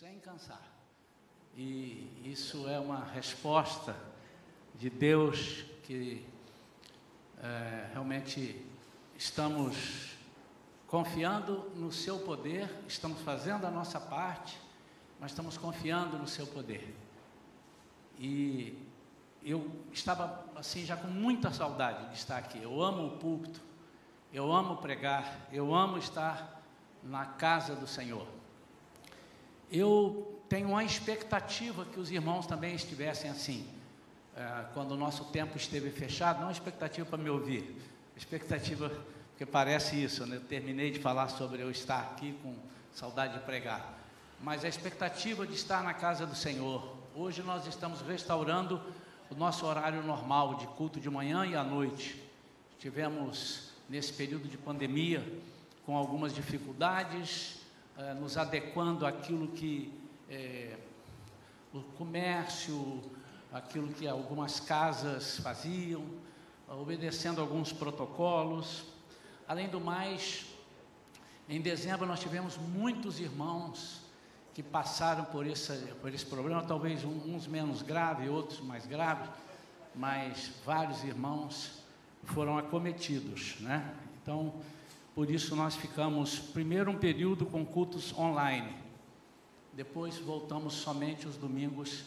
sem cansar. E isso é uma resposta de Deus que é, realmente estamos confiando no seu poder, estamos fazendo a nossa parte, mas estamos confiando no seu poder. E eu estava assim já com muita saudade de estar aqui. Eu amo o púlpito, eu amo pregar, eu amo estar na casa do Senhor. Eu tenho uma expectativa que os irmãos também estivessem assim. É, quando o nosso tempo esteve fechado, não uma expectativa para me ouvir, expectativa porque parece isso, né? Eu terminei de falar sobre eu estar aqui com saudade de pregar. Mas a expectativa de estar na casa do Senhor. Hoje nós estamos restaurando o nosso horário normal de culto de manhã e à noite. Tivemos nesse período de pandemia com algumas dificuldades, eh, nos adequando àquilo que eh, o comércio, aquilo que algumas casas faziam, obedecendo alguns protocolos. Além do mais, em dezembro nós tivemos muitos irmãos que passaram por esse, por esse problema, talvez uns menos graves, outros mais graves, mas vários irmãos foram acometidos, né? Então, por isso nós ficamos primeiro um período com cultos online, depois voltamos somente os domingos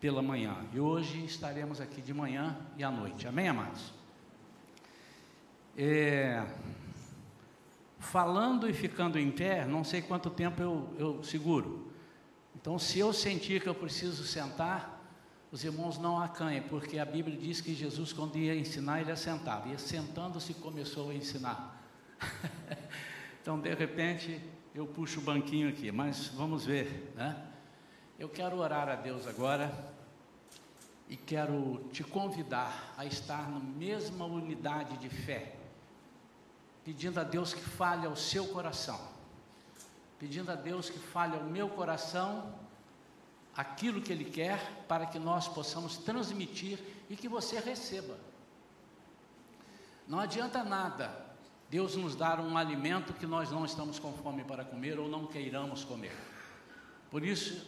pela manhã. E hoje estaremos aqui de manhã e à noite. Amém, amados? É, falando e ficando em pé, não sei quanto tempo eu, eu seguro. Então, se eu sentir que eu preciso sentar, os irmãos não acanhem, porque a Bíblia diz que Jesus, quando ia ensinar, ele assentava. E sentando-se começou a ensinar. então, de repente, eu puxo o banquinho aqui, mas vamos ver, né? Eu quero orar a Deus agora e quero te convidar a estar na mesma unidade de fé pedindo a Deus que fale ao seu coração, pedindo a Deus que fale ao meu coração aquilo que Ele quer para que nós possamos transmitir e que você receba. Não adianta nada Deus nos dar um alimento que nós não estamos com fome para comer ou não queiramos comer. Por isso,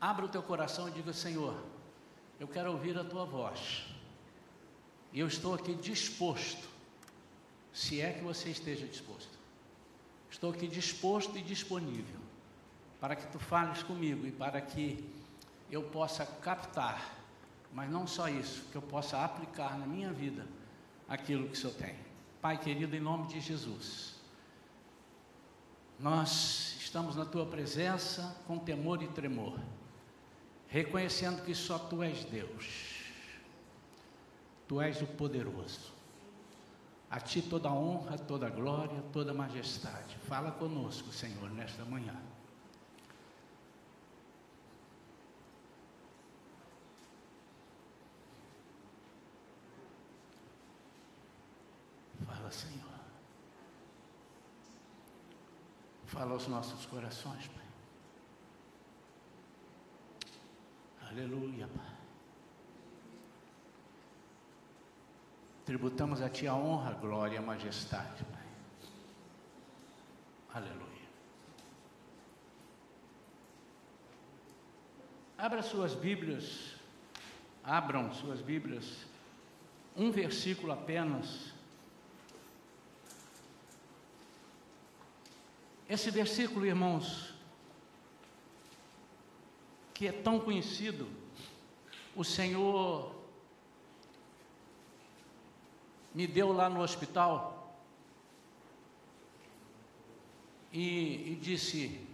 abra o teu coração e diga: Senhor, eu quero ouvir a tua voz. E eu estou aqui disposto se é que você esteja disposto. Estou aqui disposto e disponível para que tu fales comigo e para que eu possa captar, mas não só isso, que eu possa aplicar na minha vida aquilo que o Senhor tem. Pai querido, em nome de Jesus, nós estamos na tua presença com temor e tremor, reconhecendo que só tu és Deus, tu és o poderoso. A Ti toda honra, toda glória, toda majestade. Fala conosco, Senhor, nesta manhã. Fala, Senhor. Fala aos nossos corações, Pai. Aleluia, Pai. Tributamos a Ti a honra, a glória e a majestade, Pai. Aleluia. Abra suas Bíblias, abram suas Bíblias, um versículo apenas. Esse versículo, irmãos, que é tão conhecido, o Senhor me deu lá no hospital e, e disse: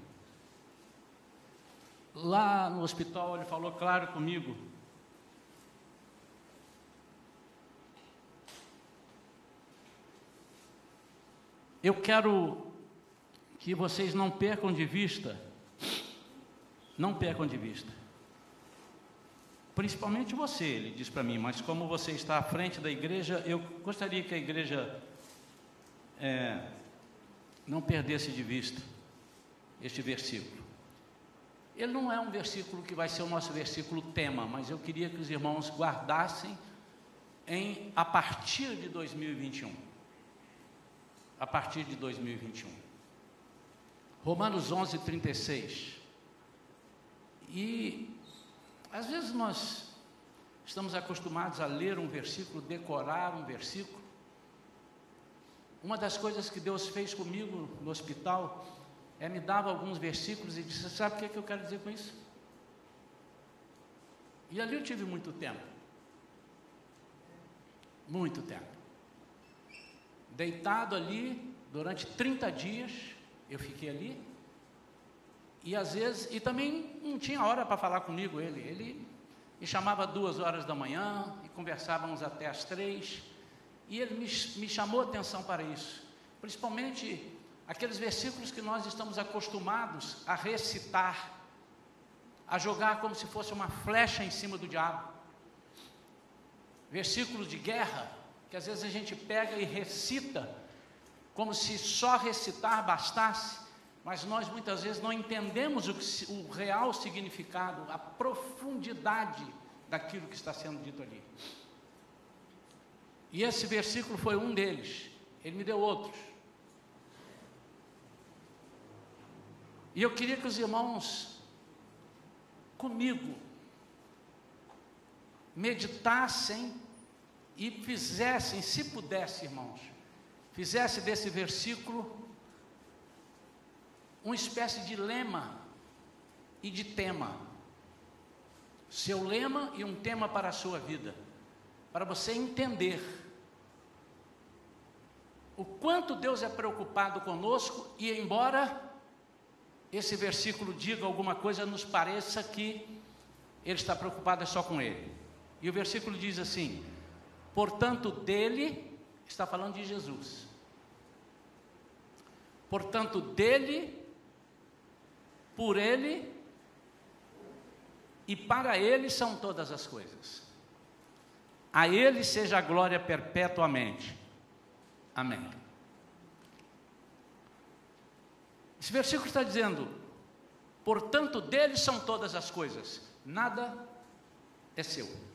lá no hospital ele falou claro comigo. Eu quero que vocês não percam de vista, não percam de vista, Principalmente você, ele diz para mim, mas como você está à frente da igreja, eu gostaria que a igreja é, não perdesse de vista este versículo. Ele não é um versículo que vai ser o nosso versículo tema, mas eu queria que os irmãos guardassem em a partir de 2021. A partir de 2021. Romanos 11, 36. E às vezes nós estamos acostumados a ler um versículo, decorar um versículo. Uma das coisas que Deus fez comigo no hospital é me dava alguns versículos e disse: Sabe o que, é que eu quero dizer com isso? E ali eu tive muito tempo. Muito tempo. Deitado ali, durante 30 dias, eu fiquei ali. E às vezes, e também não tinha hora para falar comigo ele. Ele me chamava duas horas da manhã e conversávamos até as três. E ele me, me chamou atenção para isso. Principalmente aqueles versículos que nós estamos acostumados a recitar a jogar como se fosse uma flecha em cima do diabo. Versículos de guerra, que às vezes a gente pega e recita, como se só recitar bastasse, mas nós muitas vezes não entendemos o, o real significado, a profundidade daquilo que está sendo dito ali. E esse versículo foi um deles, ele me deu outros. E eu queria que os irmãos comigo, meditassem e fizessem, se pudesse, irmãos, fizesse desse versículo uma espécie de lema e de tema. Seu lema e um tema para a sua vida, para você entender o quanto Deus é preocupado conosco e embora esse versículo diga alguma coisa, nos pareça que ele está preocupado só com ele. E o versículo diz assim: portanto, dele, está falando de Jesus. Portanto, dele, por ele e para ele são todas as coisas. A ele seja a glória perpetuamente. Amém. Esse versículo está dizendo: portanto, dele são todas as coisas, nada é seu.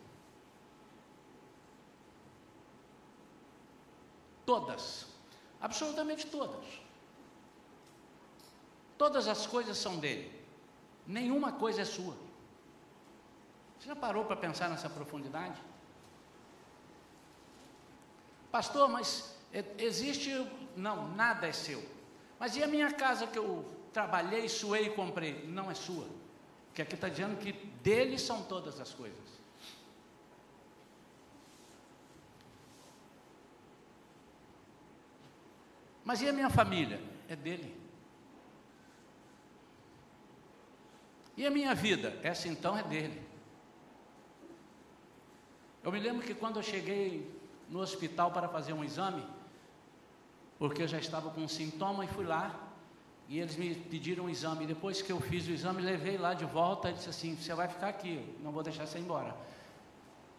Todas, absolutamente todas. Todas as coisas são dele, nenhuma coisa é sua. Você já parou para pensar nessa profundidade? Pastor, mas existe. Não, nada é seu. Mas e a minha casa que eu trabalhei, suei e comprei? Não é sua. Porque aqui está dizendo que dele são todas as coisas. Mas e a minha família? É dele. E a minha vida? Essa então é dele. Eu me lembro que quando eu cheguei no hospital para fazer um exame, porque eu já estava com um sintoma e fui lá. E eles me pediram um exame. Depois que eu fiz o exame, levei lá de volta e disse assim: Você vai ficar aqui, não vou deixar você embora.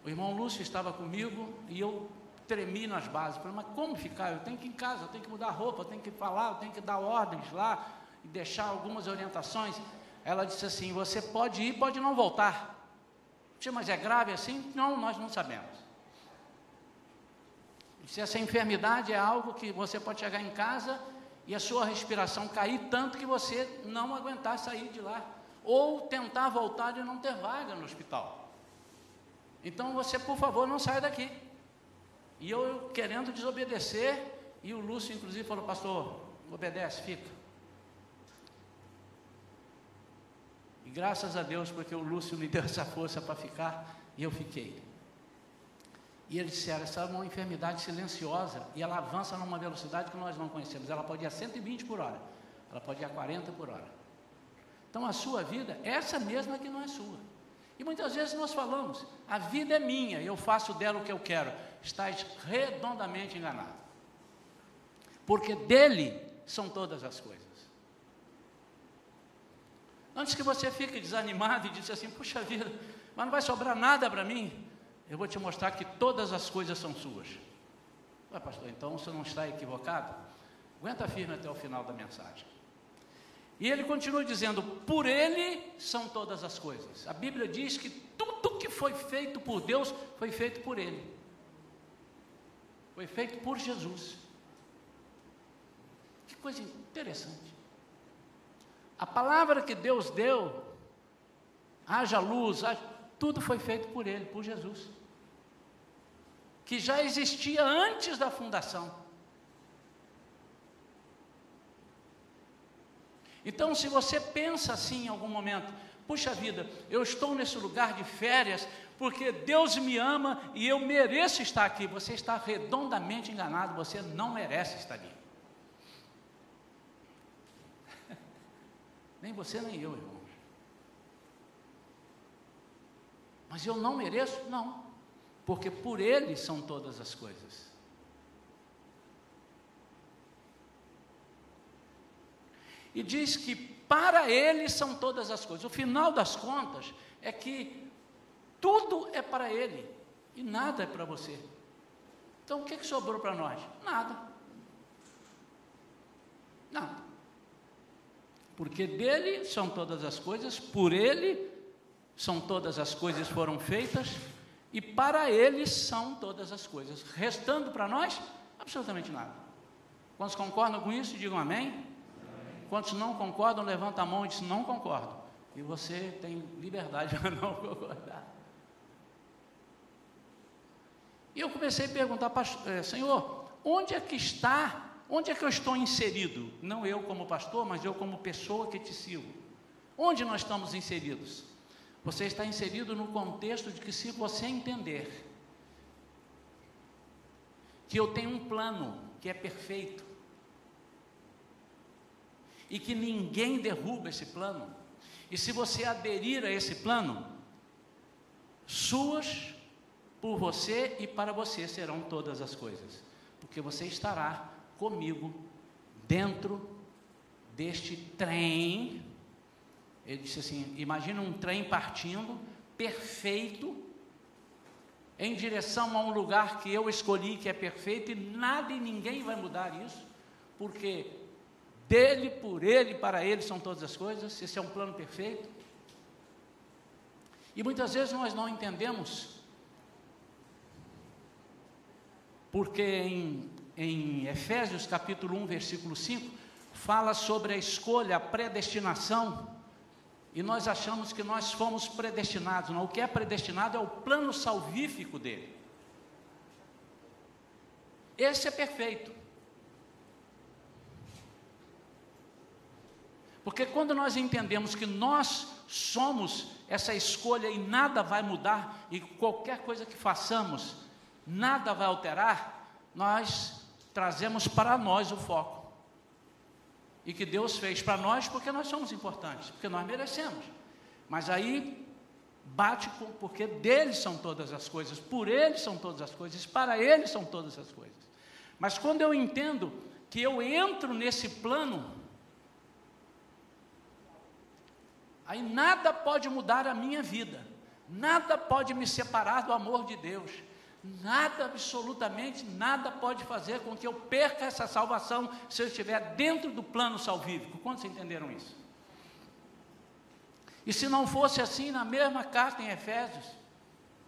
O irmão Lúcio estava comigo e eu tremi nas bases. Falei, mas como ficar? Eu tenho que ir em casa, eu tenho que mudar roupa, eu tenho que falar, eu tenho que dar ordens lá e deixar algumas orientações. Ela disse assim: Você pode ir, pode não voltar. Disse, mas é grave assim? Não, nós não sabemos. Se essa enfermidade é algo que você pode chegar em casa e a sua respiração cair tanto que você não aguentar sair de lá, ou tentar voltar e não ter vaga no hospital. Então você, por favor, não saia daqui. E eu querendo desobedecer, e o Lúcio, inclusive, falou: Pastor, obedece, fica. E graças a Deus, porque o Lúcio me deu essa força para ficar, e eu fiquei. E eles disseram: essa é uma enfermidade silenciosa e ela avança numa velocidade que nós não conhecemos. Ela pode ir a 120 por hora, ela pode ir a 40 por hora. Então a sua vida, essa mesma que não é sua. E muitas vezes nós falamos: a vida é minha, eu faço dela o que eu quero. Estás redondamente enganado. Porque dele são todas as coisas. Antes que você fique desanimado e diz assim: puxa vida, mas não vai sobrar nada para mim eu vou te mostrar que todas as coisas são suas. Ué, pastor, então você não está equivocado? Aguenta firme até o final da mensagem. E ele continua dizendo: por ele são todas as coisas. A Bíblia diz que tudo que foi feito por Deus foi feito por ele. Foi feito por Jesus. Que coisa interessante. A palavra que Deus deu haja luz, haja... tudo foi feito por Ele, por Jesus, que já existia antes da fundação. Então, se você pensa assim em algum momento, puxa vida, eu estou nesse lugar de férias porque Deus me ama e eu mereço estar aqui. Você está redondamente enganado, você não merece estar ali. nem você nem eu, irmãos. Mas eu não mereço? Não, porque por Ele são todas as coisas. E diz que para Ele são todas as coisas. O final das contas é que tudo é para Ele e nada é para você. Então o que, que sobrou para nós? Nada. Nada. Porque dele são todas as coisas, por ele são todas as coisas foram feitas e para ele são todas as coisas. Restando para nós, absolutamente nada. Quantos concordam com isso, digam amém. Quantos não concordam, levanta a mão e diz não concordo. E você tem liberdade para não concordar. E eu comecei a perguntar, eh, Senhor, onde é que está, onde é que eu estou inserido? Não eu como pastor, mas eu como pessoa que te sigo. Onde nós estamos inseridos? Você está inserido no contexto de que se você entender que eu tenho um plano que é perfeito e que ninguém derruba esse plano, e se você aderir a esse plano, suas por você e para você serão todas as coisas, porque você estará comigo dentro deste trem. Ele disse assim: imagina um trem partindo, perfeito, em direção a um lugar que eu escolhi que é perfeito, e nada e ninguém vai mudar isso, porque dele, por ele, para ele são todas as coisas, esse é um plano perfeito. E muitas vezes nós não entendemos porque em, em Efésios capítulo 1, versículo 5, fala sobre a escolha, a predestinação, e nós achamos que nós fomos predestinados. Não, o que é predestinado é o plano salvífico dele. Esse é perfeito. Porque quando nós entendemos que nós somos essa escolha e nada vai mudar, e qualquer coisa que façamos nada vai alterar, nós trazemos para nós o foco. E que Deus fez para nós porque nós somos importantes, porque nós merecemos. Mas aí bate com, porque dele são todas as coisas, por ele são todas as coisas, para ele são todas as coisas. Mas quando eu entendo que eu entro nesse plano, aí nada pode mudar a minha vida, nada pode me separar do amor de Deus, Nada, absolutamente nada pode fazer com que eu perca essa salvação se eu estiver dentro do plano salvífico. Quantos entenderam isso? E se não fosse assim, na mesma carta em Efésios,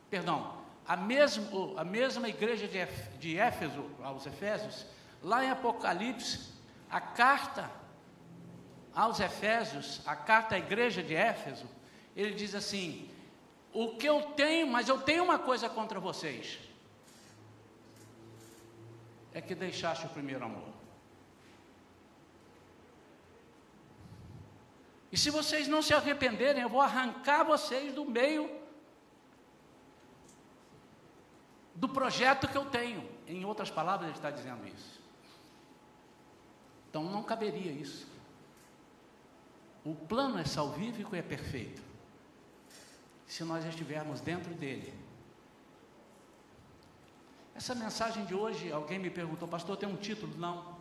perdão, a mesma, a mesma igreja de, de Éfeso, aos Efésios, lá em Apocalipse, a carta aos Efésios, a carta à igreja de Éfeso, ele diz assim: o que eu tenho, mas eu tenho uma coisa contra vocês. É que deixaste o primeiro amor. E se vocês não se arrependerem, eu vou arrancar vocês do meio do projeto que eu tenho. Em outras palavras, ele está dizendo isso. Então não caberia isso. O plano é salvífico e é perfeito se nós estivermos dentro dele. Essa mensagem de hoje, alguém me perguntou, pastor, tem um título? Não.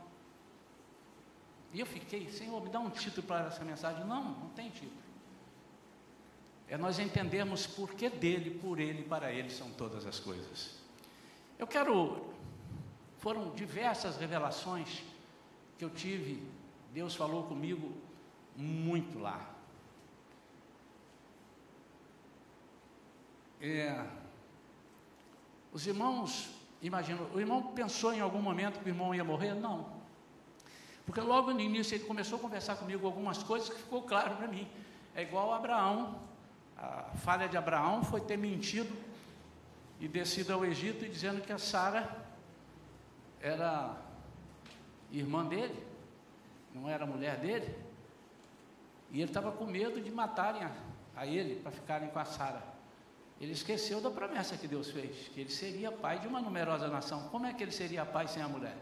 E eu fiquei, Senhor, me dá um título para essa mensagem. Não, não tem título. É nós entendermos por que dele, por ele, para ele são todas as coisas. Eu quero, foram diversas revelações que eu tive, Deus falou comigo muito lá. É, os irmãos, imagina, o irmão pensou em algum momento que o irmão ia morrer? Não. Porque logo no início ele começou a conversar comigo algumas coisas que ficou claro para mim. É igual Abraão. a falha de Abraão foi ter mentido e descido ao Egito e dizendo que a Sara era irmã dele, não era mulher dele. E ele estava com medo de matarem a, a ele para ficarem com a Sara. Ele esqueceu da promessa que Deus fez, que ele seria pai de uma numerosa nação. Como é que ele seria pai sem a mulher?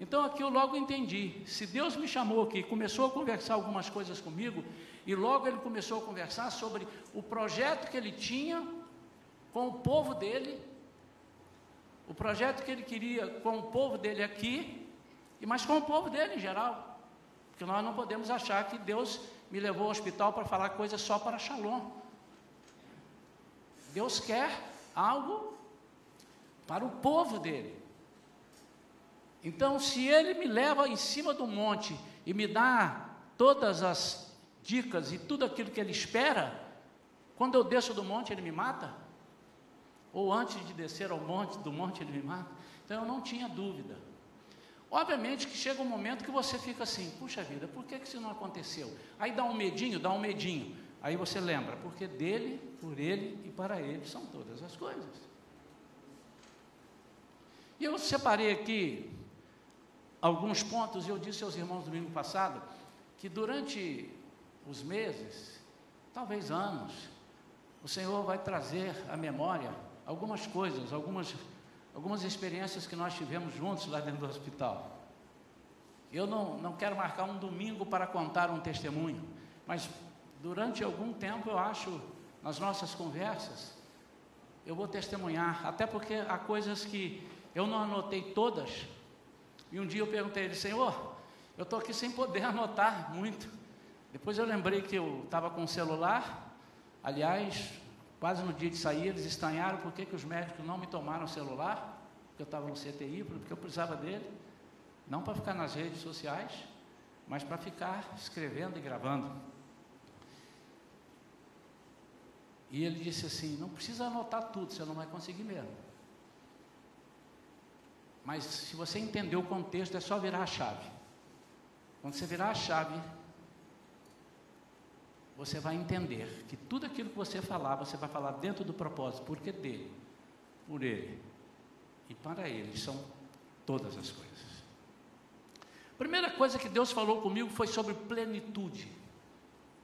Então aqui eu logo entendi. Se Deus me chamou aqui, começou a conversar algumas coisas comigo, e logo ele começou a conversar sobre o projeto que ele tinha com o povo dele, o projeto que ele queria com o povo dele aqui, mas com o povo dele em geral. Porque nós não podemos achar que Deus me levou ao hospital para falar coisas só para Shalom. Deus quer algo para o povo dele. Então, se ele me leva em cima do monte e me dá todas as dicas e tudo aquilo que ele espera, quando eu desço do monte ele me mata? Ou antes de descer ao monte, do monte ele me mata? Então eu não tinha dúvida. Obviamente que chega um momento que você fica assim, puxa vida, por que, que isso não aconteceu? Aí dá um medinho, dá um medinho. Aí você lembra, porque dele, por ele e para ele são todas as coisas. E eu separei aqui alguns pontos, e eu disse aos irmãos domingo passado, que durante os meses, talvez anos, o Senhor vai trazer à memória algumas coisas, algumas, algumas experiências que nós tivemos juntos lá dentro do hospital. Eu não, não quero marcar um domingo para contar um testemunho, mas durante algum tempo eu acho, nas nossas conversas, eu vou testemunhar, até porque há coisas que eu não anotei todas, e um dia eu perguntei a ele, Senhor, eu estou aqui sem poder anotar muito. Depois eu lembrei que eu estava com o celular. Aliás, quase no dia de sair, eles estranharam por que os médicos não me tomaram o celular, porque eu estava no CTI, porque eu precisava dele. Não para ficar nas redes sociais, mas para ficar escrevendo e gravando. E ele disse assim: não precisa anotar tudo, você não vai conseguir mesmo. Mas se você entender o contexto, é só virar a chave. Quando você virar a chave, você vai entender que tudo aquilo que você falar, você vai falar dentro do propósito, porque dele, por ele e para ele são todas as coisas. Primeira coisa que Deus falou comigo foi sobre plenitude,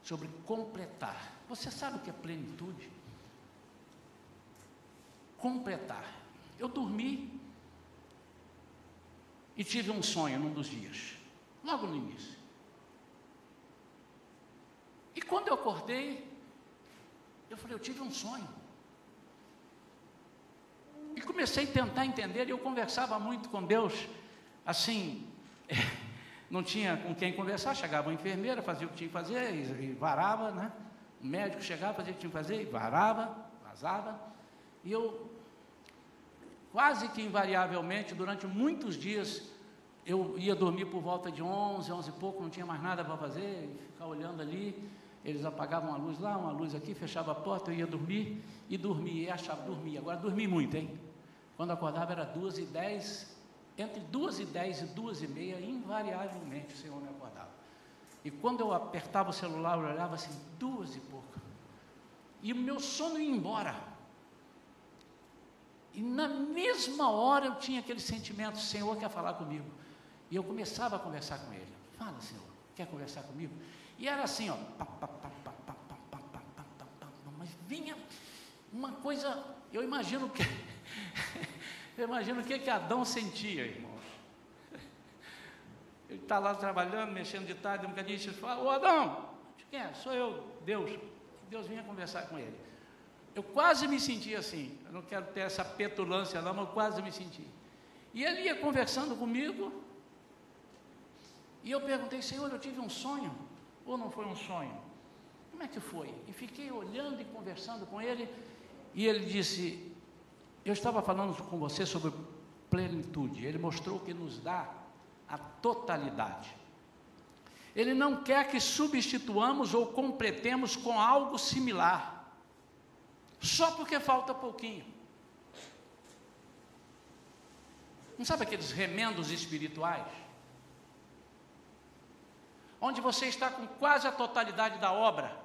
sobre completar. Você sabe o que é plenitude? Completar. Eu dormi e tive um sonho num dos dias, logo no início. E quando eu acordei, eu falei, eu tive um sonho. E comecei a tentar entender, e eu conversava muito com Deus, assim, não tinha com quem conversar, chegava uma enfermeira, fazia o que tinha que fazer, e, varava, né? O médico chegava, fazia o que tinha que fazer, e varava, vazava. E eu quase que invariavelmente, durante muitos dias, eu ia dormir por volta de 11, 11 e pouco, não tinha mais nada para fazer, ficar olhando ali. Eles apagavam a luz lá, uma luz aqui, fechava a porta, eu ia dormir e dormia, e achava, dormia. Agora dormi muito, hein? Quando acordava era duas e dez, entre duas e dez e duas e meia, invariavelmente o Senhor me acordava. E quando eu apertava o celular, eu olhava assim, duas e pouco. E o meu sono ia embora. E na mesma hora eu tinha aquele sentimento, o Senhor quer falar comigo. E eu começava a conversar com ele. Fala, Senhor, quer conversar comigo? E era assim, ó. mas vinha uma coisa, eu imagino que. eu imagino o que, que Adão sentia, irmãos. Ele está lá trabalhando, mexendo de tarde, um bocadinho, e fala, ô Adão, quem é? Sou eu, Deus. Deus vinha conversar com ele. Eu quase me senti assim, eu não quero ter essa petulância não, mas eu quase me senti. E ele ia conversando comigo, e eu perguntei, Senhor, eu tive um sonho, ou não foi um sonho? Como é que foi? E fiquei olhando e conversando com ele, e ele disse, eu estava falando com você sobre plenitude, ele mostrou que nos dá a totalidade. Ele não quer que substituamos ou completemos com algo similar só porque falta pouquinho. Não sabe aqueles remendos espirituais? Onde você está com quase a totalidade da obra,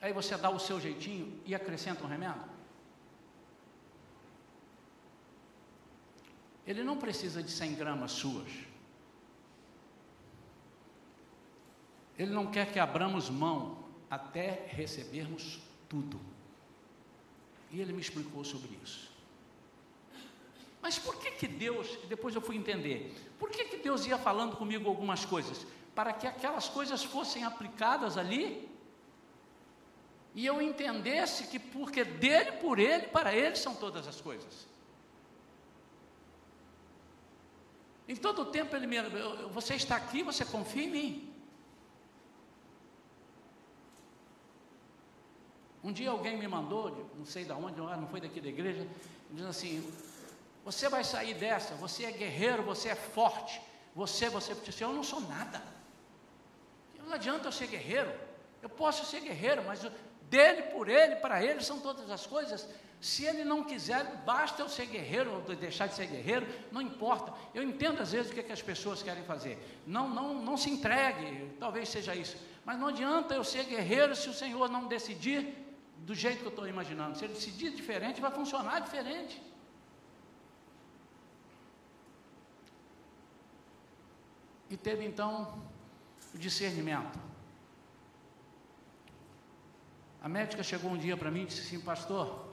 aí você dá o seu jeitinho e acrescenta um remédio? Ele não precisa de 100 gramas suas. Ele não quer que abramos mão até recebermos tudo. E ele me explicou sobre isso. Mas por que que Deus, depois eu fui entender, por que que Deus ia falando comigo algumas coisas? Para que aquelas coisas fossem aplicadas ali e eu entendesse que porque dele, por ele, para ele são todas as coisas. Em todo o tempo ele me, você está aqui, você confia em mim. Um dia alguém me mandou, não sei de onde, não foi daqui da igreja, dizendo assim: Você vai sair dessa, você é guerreiro, você é forte, você, você, eu não sou nada. Não adianta eu ser guerreiro, eu posso ser guerreiro, mas dele, por ele, para ele são todas as coisas. Se ele não quiser, basta eu ser guerreiro ou deixar de ser guerreiro, não importa. Eu entendo às vezes o que, é que as pessoas querem fazer. Não, não, não se entregue, talvez seja isso. Mas não adianta eu ser guerreiro se o Senhor não decidir do jeito que eu estou imaginando. Se ele decidir diferente, vai funcionar diferente. E teve então o discernimento. A médica chegou um dia para mim e disse assim, pastor,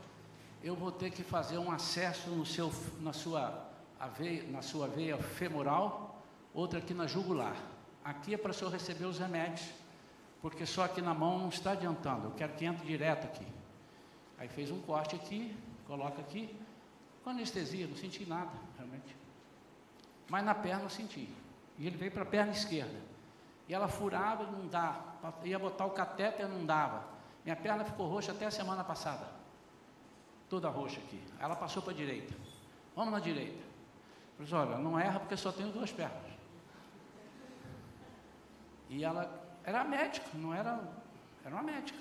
eu vou ter que fazer um acesso no seu, na, sua aveia, na sua veia femoral, outra aqui na jugular. Aqui é para o senhor receber os remédios porque só aqui na mão não está adiantando, eu quero que entre direto aqui. Aí fez um corte aqui, coloca aqui, com anestesia, não senti nada, realmente. Mas na perna eu senti. E ele veio para a perna esquerda. E ela furava, não dá. Ia botar o catéter, não dava. Minha perna ficou roxa até a semana passada. Toda roxa aqui. Ela passou para a direita. Vamos na direita. Eu disse, olha, não erra porque só tenho duas pernas. E ela era médica, não era, era uma médica.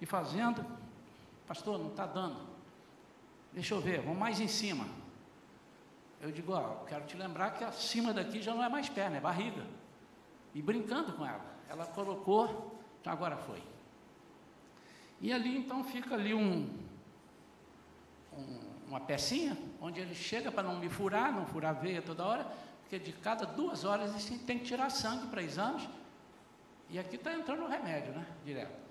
E fazendo, pastor, não está dando. Deixa eu ver, vamos mais em cima. Eu digo, ó, quero te lembrar que acima daqui já não é mais perna, é barriga. E brincando com ela. Ela colocou, então agora foi. E ali então fica ali um, um, uma pecinha, onde ele chega para não me furar, não furar a veia toda hora, porque de cada duas horas ele tem que tirar sangue para exames. E aqui está entrando o remédio, né? Direto.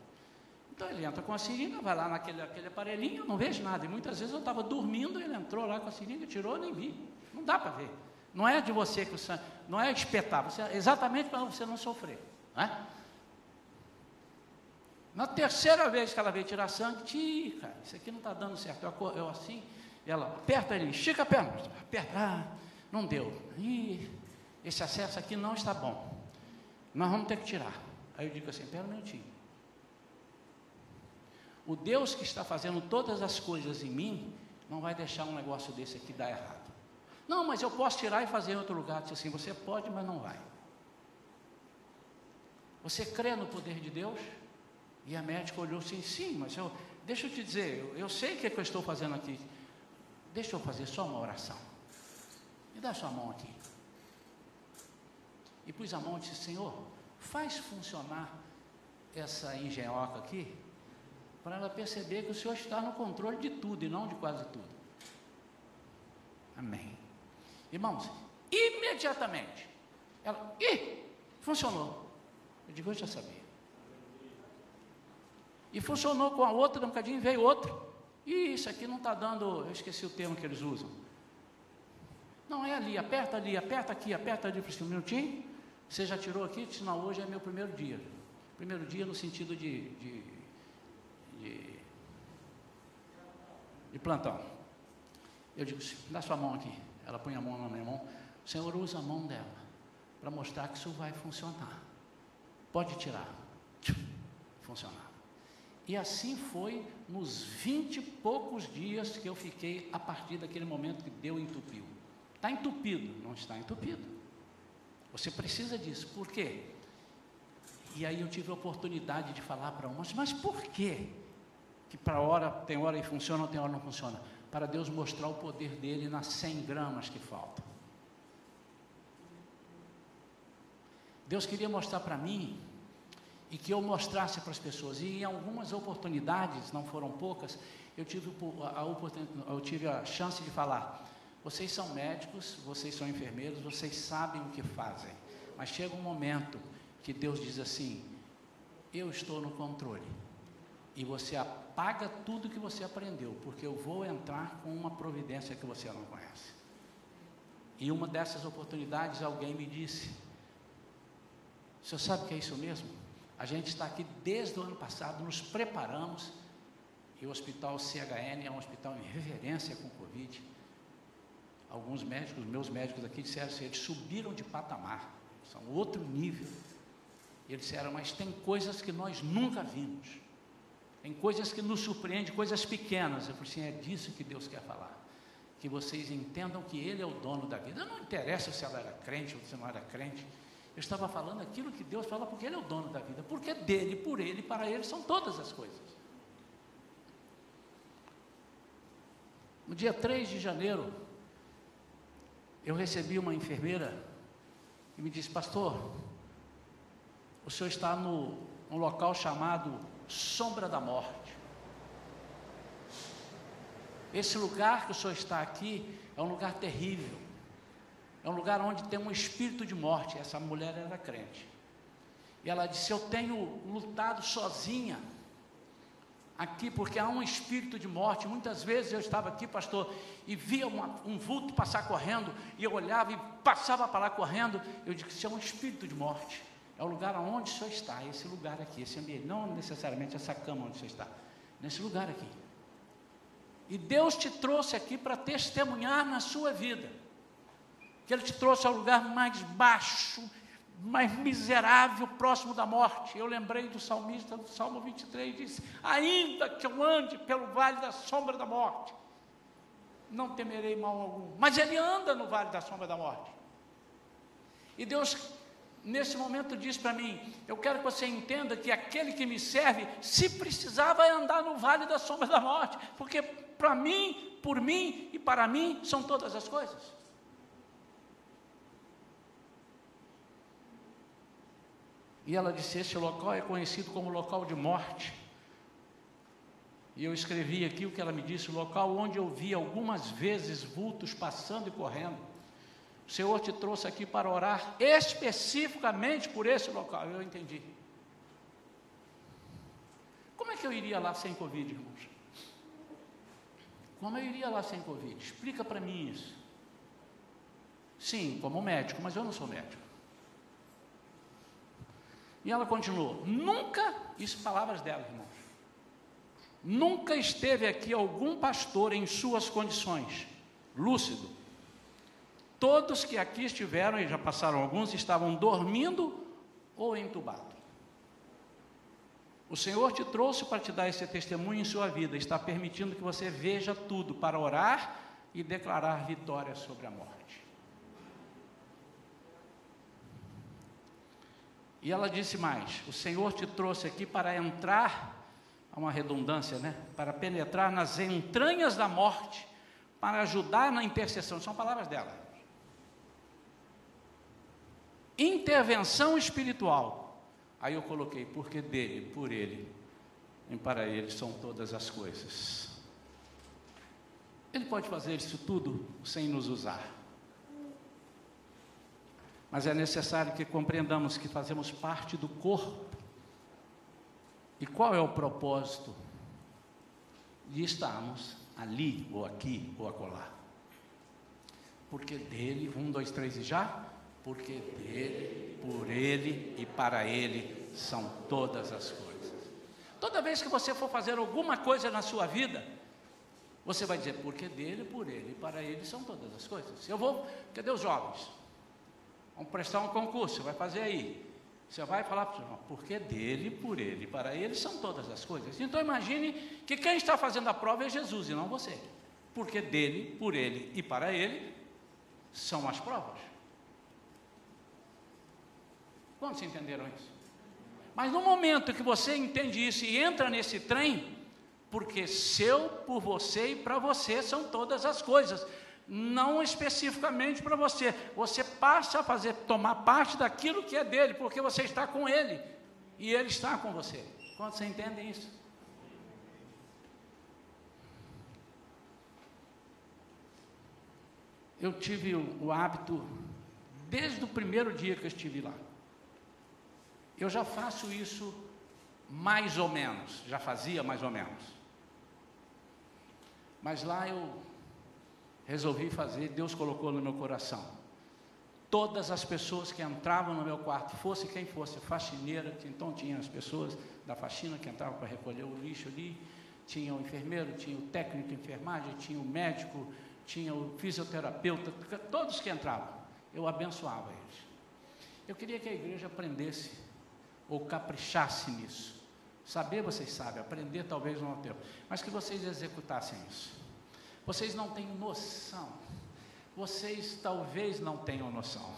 Então ele entra com a seringa, vai lá naquele aquele aparelhinho, não vejo nada. E muitas vezes eu estava dormindo, ele entrou lá com a seringa, tirou, nem vi. Não dá para ver. Não é de você que o sangue, não é espetar, você, exatamente para você não sofrer. Né? Na terceira vez que ela veio tirar sangue, tia, cara, isso aqui não está dando certo. Eu, eu assim, ela aperta ele, estica a perna, aperta, ah, não deu. Ih, esse acesso aqui não está bom. Nós vamos ter que tirar. Aí eu digo assim: pera um minutinho. O Deus que está fazendo todas as coisas em mim, não vai deixar um negócio desse aqui dar errado. Não, mas eu posso tirar e fazer em outro lugar. Disse assim: você pode, mas não vai. Você crê no poder de Deus? E a médica olhou assim: sim, mas eu, deixa eu te dizer, eu, eu sei o que, é que eu estou fazendo aqui. Deixa eu fazer só uma oração. Me dá sua mão aqui e pus a mão e disse: Senhor, faz funcionar essa engenhoca aqui, para ela perceber que o Senhor está no controle de tudo e não de quase tudo. Amém. Irmãos, imediatamente, ela, ih, funcionou. Eu digo, eu já sabia. E funcionou com a outra, um bocadinho veio outro. E isso aqui não está dando, eu esqueci o termo que eles usam. Não é ali, aperta ali, aperta aqui, aperta ali, por um minutinho. Você já tirou aqui? Disse, não, hoje é meu primeiro dia. Primeiro dia no sentido de, de, de, de plantão. Eu digo, dá sua mão aqui. Ela põe a mão na minha mão. O Senhor usa a mão dela para mostrar que isso vai funcionar. Pode tirar. Funcionar. E assim foi nos vinte e poucos dias que eu fiquei a partir daquele momento que Deus entupiu. Está entupido? Não está entupido. Você precisa disso. Por quê? E aí eu tive a oportunidade de falar para umas, mas por quê? Que para hora, tem hora e funciona, tem hora não funciona. Para Deus mostrar o poder dele nas 100 gramas que faltam. Deus queria mostrar para mim e que eu mostrasse para as pessoas. E em algumas oportunidades, não foram poucas, eu tive a, a, eu tive a chance de falar: vocês são médicos, vocês são enfermeiros, vocês sabem o que fazem. Mas chega um momento que Deus diz assim: eu estou no controle. E você apaga tudo que você aprendeu, porque eu vou entrar com uma providência que você não conhece. E uma dessas oportunidades alguém me disse: o senhor sabe que é isso mesmo? A gente está aqui desde o ano passado, nos preparamos, e o hospital CHN é um hospital em reverência com Covid. Alguns médicos, meus médicos aqui disseram assim, eles subiram de patamar, são outro nível. E eles disseram, mas tem coisas que nós nunca vimos. Tem coisas que nos surpreendem, coisas pequenas. Eu falei assim, é disso que Deus quer falar. Que vocês entendam que Ele é o dono da vida. Não interessa se ela era crente ou se não era crente. Eu estava falando aquilo que Deus fala porque Ele é o dono da vida, porque dele, por Ele, para Ele são todas as coisas. No dia 3 de janeiro, eu recebi uma enfermeira e me disse, pastor, o senhor está no, num local chamado Sombra da Morte. Esse lugar que o senhor está aqui é um lugar terrível. É um lugar onde tem um espírito de morte. Essa mulher era crente. E ela disse: Eu tenho lutado sozinha aqui, porque há um espírito de morte. Muitas vezes eu estava aqui, pastor, e via uma, um vulto passar correndo, e eu olhava e passava para lá correndo. Eu disse: Isso é um espírito de morte. É o lugar onde o senhor está, esse lugar aqui, esse ambiente. Não necessariamente essa cama onde senhor está, nesse lugar aqui. E Deus te trouxe aqui para testemunhar na sua vida que Ele te trouxe ao lugar mais baixo, mais miserável, próximo da morte. Eu lembrei do salmista do Salmo 23, disse: Ainda que eu ande pelo vale da sombra da morte, não temerei mal algum. Mas ele anda no vale da sombra da morte. E Deus, nesse momento, diz para mim: Eu quero que você entenda que aquele que me serve, se precisar, vai andar no vale da sombra da morte, porque para mim, por mim e para mim são todas as coisas. E ela disse: Esse local é conhecido como local de morte. E eu escrevi aqui o que ela me disse: o local onde eu vi algumas vezes vultos passando e correndo. O Senhor te trouxe aqui para orar especificamente por esse local. Eu entendi. Como é que eu iria lá sem Covid, irmãos? Como eu iria lá sem Covid? Explica para mim isso. Sim, como médico, mas eu não sou médico. E ela continuou: Nunca, isso palavras dela, irmãos. Nunca esteve aqui algum pastor em suas condições, lúcido. Todos que aqui estiveram, e já passaram alguns, estavam dormindo ou entubados. O Senhor te trouxe para te dar esse testemunho em sua vida, está permitindo que você veja tudo para orar e declarar vitória sobre a morte. E ela disse mais: O Senhor te trouxe aqui para entrar, há uma redundância, né? Para penetrar nas entranhas da morte, para ajudar na intercessão. São palavras dela. Intervenção espiritual. Aí eu coloquei, porque dele, por ele, e para ele são todas as coisas. Ele pode fazer isso tudo sem nos usar. Mas é necessário que compreendamos que fazemos parte do corpo. E qual é o propósito de estarmos ali, ou aqui, ou acolá? Porque dele, um, dois, três e já? Porque dele, por ele e para ele são todas as coisas. Toda vez que você for fazer alguma coisa na sua vida, você vai dizer, porque dele, por ele e para ele são todas as coisas. Eu vou, cadê os jovens? Vamos prestar um concurso, vai fazer aí. Você vai falar para o senhor, porque dele, por ele, para ele são todas as coisas. Então imagine que quem está fazendo a prova é Jesus e não você. Porque dele, por ele e para ele são as provas. Quantos entenderam isso? Mas no momento que você entende isso e entra nesse trem, porque seu, por você e para você são todas as coisas não especificamente para você. Você passa a fazer, tomar parte daquilo que é dele, porque você está com ele. E Ele está com você. Quantos entendem isso? Eu tive o, o hábito, desde o primeiro dia que eu estive lá. Eu já faço isso mais ou menos, já fazia mais ou menos. Mas lá eu resolvi fazer, Deus colocou no meu coração. Todas as pessoas que entravam no meu quarto, fosse quem fosse, faxineira, então tinha as pessoas da faxina que entravam para recolher o lixo ali, tinha o enfermeiro, tinha o técnico de enfermagem, tinha o médico, tinha o fisioterapeuta, todos que entravam, eu abençoava eles. Eu queria que a igreja aprendesse ou caprichasse nisso. Saber vocês sabem, aprender talvez não tempo, mas que vocês executassem isso. Vocês não têm noção, vocês talvez não tenham noção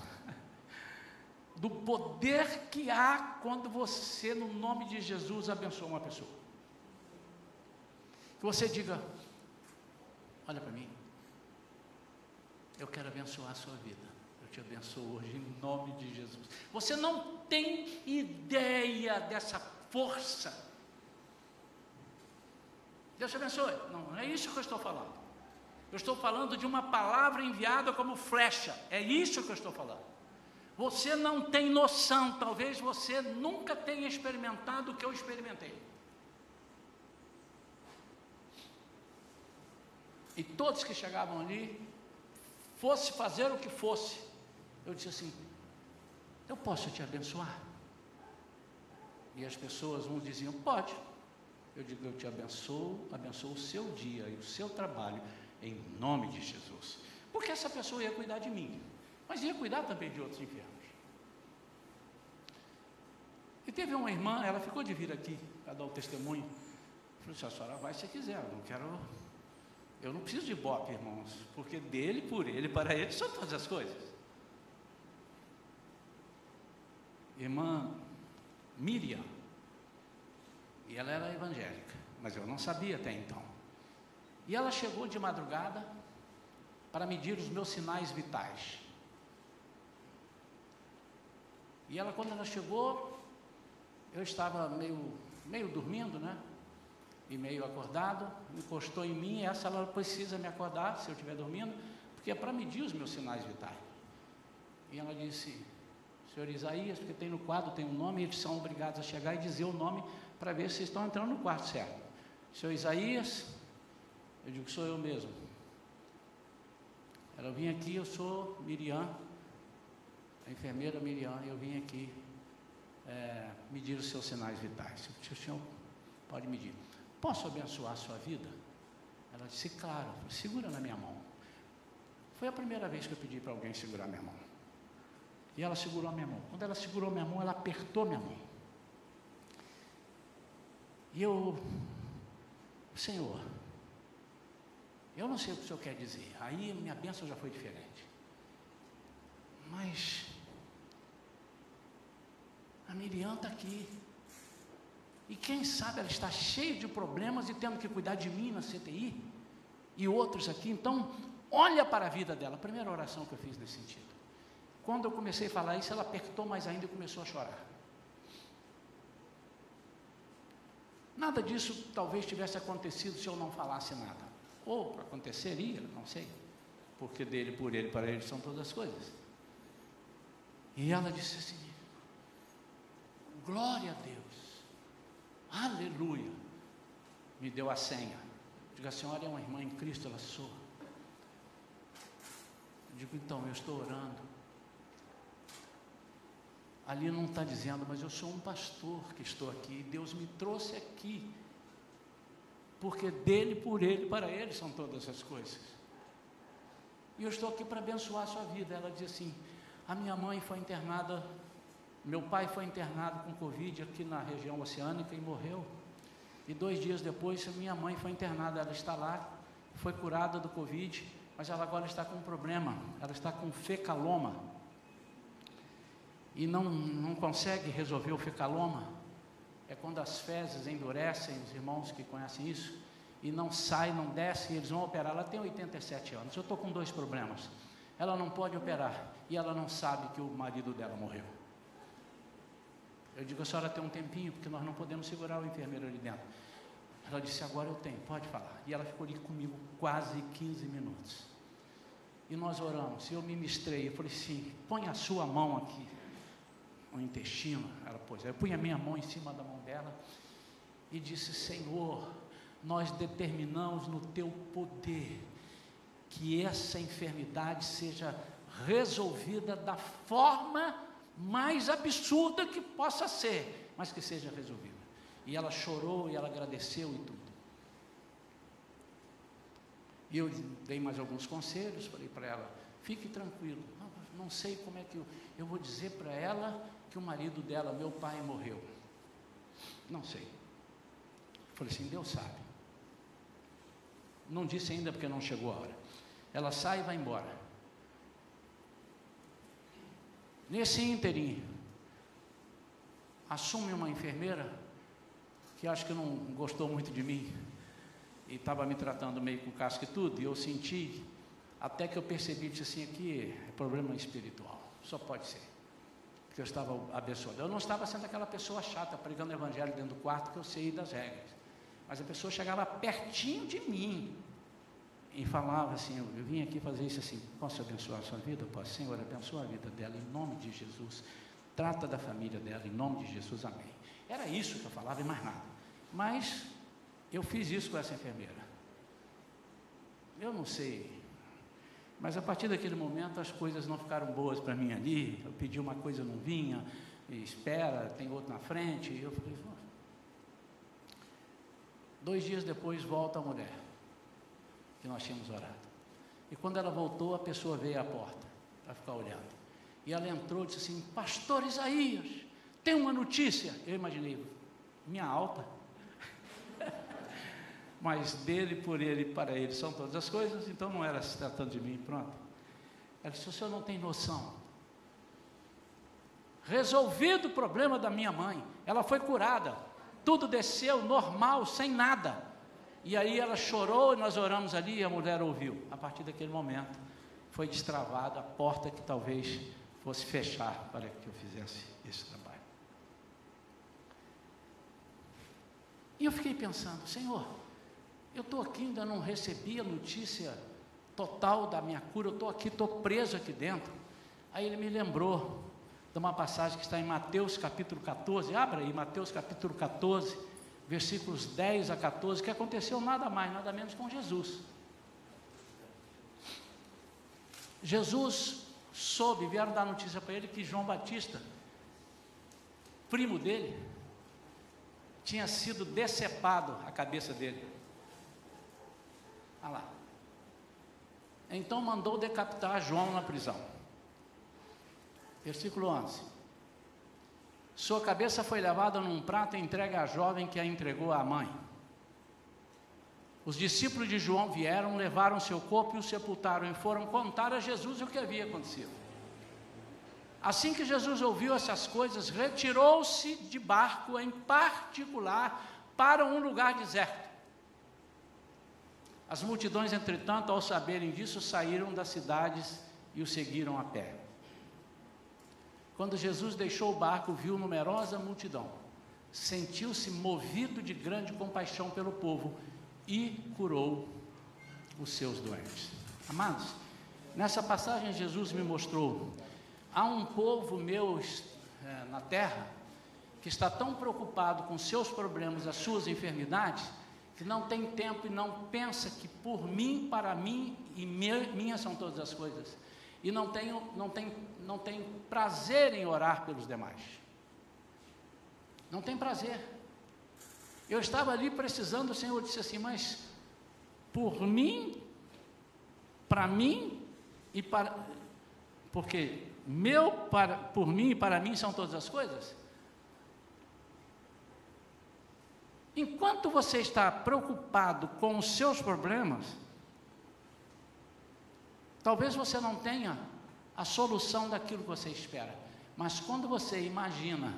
do poder que há quando você, no nome de Jesus, abençoa uma pessoa. Que você diga: Olha para mim, eu quero abençoar a sua vida. Te abençoo hoje em nome de Jesus. Você não tem ideia dessa força. Deus te abençoe. Não, não é isso que eu estou falando. Eu estou falando de uma palavra enviada como flecha. É isso que eu estou falando. Você não tem noção, talvez você nunca tenha experimentado o que eu experimentei. E todos que chegavam ali, fosse fazer o que fosse, eu disse assim: Eu posso te abençoar? E as pessoas, uns diziam: Pode. Eu digo: Eu te abençoo, abençoo o seu dia e o seu trabalho, em nome de Jesus. Porque essa pessoa ia cuidar de mim, mas ia cuidar também de outros enfermos. E teve uma irmã, ela ficou de vir aqui para dar o testemunho. Eu falei: Se a senhora vai se quiser, eu não quero. Eu não preciso de bope, irmãos, porque dele, por ele, para ele, são todas as coisas. Irmã Miriam. E ela era evangélica, mas eu não sabia até então. E ela chegou de madrugada para medir os meus sinais vitais. E ela, quando ela chegou, eu estava meio, meio dormindo, né? E meio acordado, encostou em mim, essa ela precisa me acordar se eu estiver dormindo, porque é para medir os meus sinais vitais. E ela disse: senhor Isaías, porque tem no quadro, tem um nome, e eles são obrigados a chegar e dizer o nome para ver se estão entrando no quarto certo. Senhor Isaías, eu digo, sou eu mesmo. Ela vim aqui, eu sou Miriam, a enfermeira Miriam, eu vim aqui é, medir os seus sinais vitais. Eu o senhor pode medir. Posso abençoar a sua vida? Ela disse, claro, segura na minha mão. Foi a primeira vez que eu pedi para alguém segurar minha mão. E ela segurou a minha mão. Quando ela segurou minha mão, ela apertou minha mão. E eu, Senhor, eu não sei o que o Senhor quer dizer. Aí minha bênção já foi diferente. Mas a Miriam está aqui. E quem sabe ela está cheia de problemas e tendo que cuidar de mim na CTI e outros aqui. Então, olha para a vida dela. A primeira oração que eu fiz nesse sentido. Quando eu comecei a falar isso, ela apertou mais ainda e começou a chorar. Nada disso talvez tivesse acontecido se eu não falasse nada. Ou aconteceria, não sei. Porque dele, por ele, para ele são todas as coisas. E ela disse assim: Glória a Deus, aleluia. Me deu a senha. Diga, a senhora é uma irmã em Cristo, ela sou. Eu digo, então, eu estou orando Ali não está dizendo, mas eu sou um pastor que estou aqui, Deus me trouxe aqui, porque dele, por ele, para ele são todas as coisas. E eu estou aqui para abençoar a sua vida. Ela diz assim: a minha mãe foi internada, meu pai foi internado com Covid aqui na região oceânica e morreu. E dois dias depois, minha mãe foi internada, ela está lá, foi curada do Covid, mas ela agora está com um problema, ela está com fecaloma e não, não consegue resolver o fecaloma, é quando as fezes endurecem, os irmãos que conhecem isso, e não sai, não desce, eles vão operar. Ela tem 87 anos, eu estou com dois problemas. Ela não pode operar, e ela não sabe que o marido dela morreu. Eu digo, a senhora tem um tempinho, porque nós não podemos segurar o enfermeiro ali dentro. Ela disse, agora eu tenho, pode falar. E ela ficou ali comigo quase 15 minutos. E nós oramos, eu ministrei, eu falei assim, põe a sua mão aqui, no intestino. Ela pôs, eu punha a minha mão em cima da mão dela e disse, Senhor, nós determinamos no teu poder que essa enfermidade seja resolvida da forma mais absurda que possa ser, mas que seja resolvida. E ela chorou e ela agradeceu e tudo. E eu dei mais alguns conselhos, falei para ela: fique tranquilo, não, não, sei como é que eu, eu vou dizer para ela que o marido dela, meu pai, morreu. Não sei. Falei assim: Deus sabe. Não disse ainda porque não chegou a hora. Ela sai e vai embora. Nesse ínterim, assume uma enfermeira que acho que não gostou muito de mim e estava me tratando meio com casca e tudo, e eu senti, até que eu percebi, disse assim, aqui é problema espiritual, só pode ser, porque eu estava abençoado. Eu não estava sendo aquela pessoa chata, pregando o evangelho dentro do quarto, que eu sei das regras, mas a pessoa chegava pertinho de mim, e falava assim: Eu, vim aqui fazer isso assim. Posso abençoar a sua vida? Posso, Senhor, abençoa a vida dela em nome de Jesus. Trata da família dela em nome de Jesus. Amém. Era isso que eu falava e mais nada. Mas eu fiz isso com essa enfermeira. Eu não sei. Mas a partir daquele momento as coisas não ficaram boas para mim ali. Eu pedi uma coisa, não vinha. espera, tem outro na frente. E eu falei, Dois dias depois volta a mulher que nós tínhamos orado. E quando ela voltou, a pessoa veio à porta para ficar olhando. E ela entrou e disse assim: Pastor Isaías, tem uma notícia. Eu imaginei, minha alta. Mas dele, por ele, para ele são todas as coisas, então não era se tratando de mim, pronto. Ela disse: O senhor não tem noção. Resolvido o problema da minha mãe, ela foi curada, tudo desceu normal, sem nada. E aí ela chorou e nós oramos ali e a mulher ouviu. A partir daquele momento foi destravada a porta que talvez fosse fechar para que eu fizesse esse trabalho. E eu fiquei pensando, Senhor, eu estou aqui, ainda não recebi a notícia total da minha cura, eu estou aqui, estou preso aqui dentro. Aí ele me lembrou de uma passagem que está em Mateus capítulo 14, abra aí, Mateus capítulo 14 versículos 10 a 14, que aconteceu nada mais, nada menos com Jesus. Jesus soube, vieram dar notícia para ele que João Batista, primo dele, tinha sido decepado a cabeça dele. Lá. Então mandou decapitar João na prisão. Versículo 11. Sua cabeça foi levada num prato e entregue à jovem que a entregou à mãe. Os discípulos de João vieram, levaram seu corpo e o sepultaram e foram contar a Jesus o que havia acontecido. Assim que Jesus ouviu essas coisas, retirou-se de barco em particular para um lugar deserto. As multidões, entretanto, ao saberem disso, saíram das cidades e o seguiram a pé. Quando Jesus deixou o barco, viu numerosa multidão. Sentiu-se movido de grande compaixão pelo povo e curou os seus doentes. Amados, nessa passagem Jesus me mostrou: há um povo meu é, na terra que está tão preocupado com seus problemas, as suas enfermidades, que não tem tempo e não pensa que por mim, para mim e minha são todas as coisas e não tenho, não tem, não tem prazer em orar pelos demais. Não tem prazer. Eu estava ali precisando, o Senhor disse assim, mas por mim, para mim e para porque meu para por mim e para mim são todas as coisas. Enquanto você está preocupado com os seus problemas, Talvez você não tenha a solução daquilo que você espera, mas quando você imagina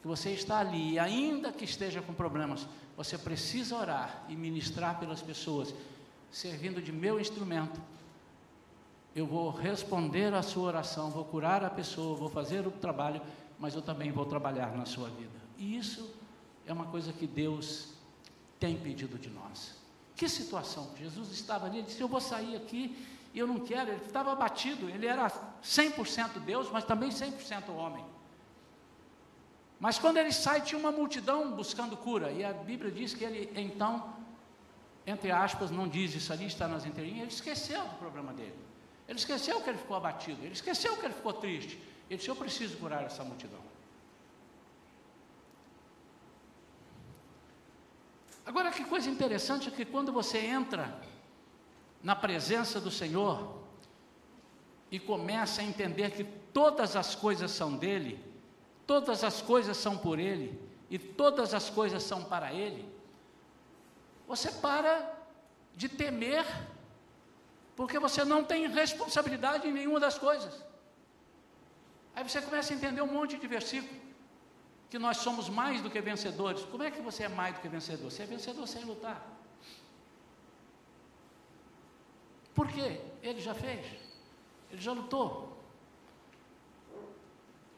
que você está ali, ainda que esteja com problemas, você precisa orar e ministrar pelas pessoas, servindo de meu instrumento. Eu vou responder à sua oração, vou curar a pessoa, vou fazer o trabalho, mas eu também vou trabalhar na sua vida. E isso é uma coisa que Deus tem pedido de nós. Que situação? Jesus estava ali, ele disse: Eu vou sair aqui e eu não quero. Ele estava abatido, ele era 100% Deus, mas também 100% homem. Mas quando ele sai, tinha uma multidão buscando cura, e a Bíblia diz que ele então, entre aspas, não diz isso ali, está nas entrelinhas, ele esqueceu do problema dele. Ele esqueceu que ele ficou abatido, ele esqueceu que ele ficou triste. Ele disse: Eu preciso curar essa multidão. Agora, que coisa interessante é que quando você entra na presença do Senhor e começa a entender que todas as coisas são dele, todas as coisas são por Ele e todas as coisas são para Ele, você para de temer, porque você não tem responsabilidade em nenhuma das coisas. Aí você começa a entender um monte de versículo, que nós somos mais do que vencedores. Como é que você é mais do que vencedor? Você é vencedor sem lutar. Por quê? Ele já fez, ele já lutou.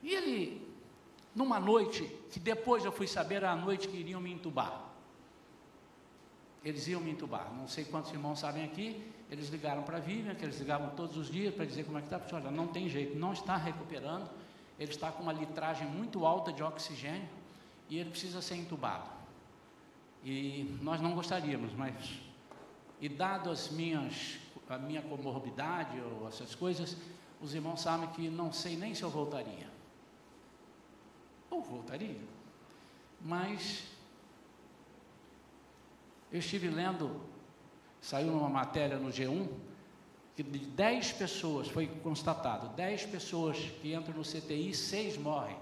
E ele numa noite que depois eu fui saber era a noite que iriam me entubar. Eles iam me entubar. Não sei quantos irmãos sabem aqui. Eles ligaram para a Vivian, que eles ligavam todos os dias para dizer como é que está. Olha, não tem jeito, não está recuperando. Ele está com uma litragem muito alta de oxigênio e ele precisa ser entubado. E nós não gostaríamos, mas e dado as minhas a minha comorbidade ou essas coisas, os irmãos sabem que não sei nem se eu voltaria ou voltaria. Mas eu estive lendo, saiu uma matéria no G1, que de 10 pessoas, foi constatado, 10 pessoas que entram no CTI, 6 morrem.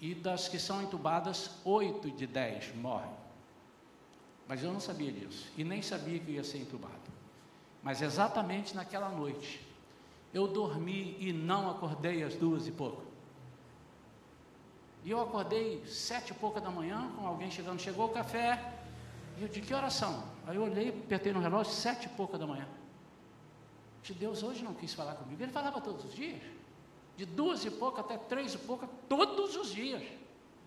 E das que são entubadas, 8 de 10 morrem. Mas eu não sabia disso, e nem sabia que ia ser entubado. Mas exatamente naquela noite, eu dormi e não acordei às duas e pouco. E eu acordei sete e pouca da manhã, com alguém chegando, chegou o café, e eu disse, que oração? Aí eu olhei, apertei no relógio, sete e pouca da manhã. De Deus hoje não quis falar comigo, ele falava todos os dias, de duas e pouca até três e pouca, todos os dias,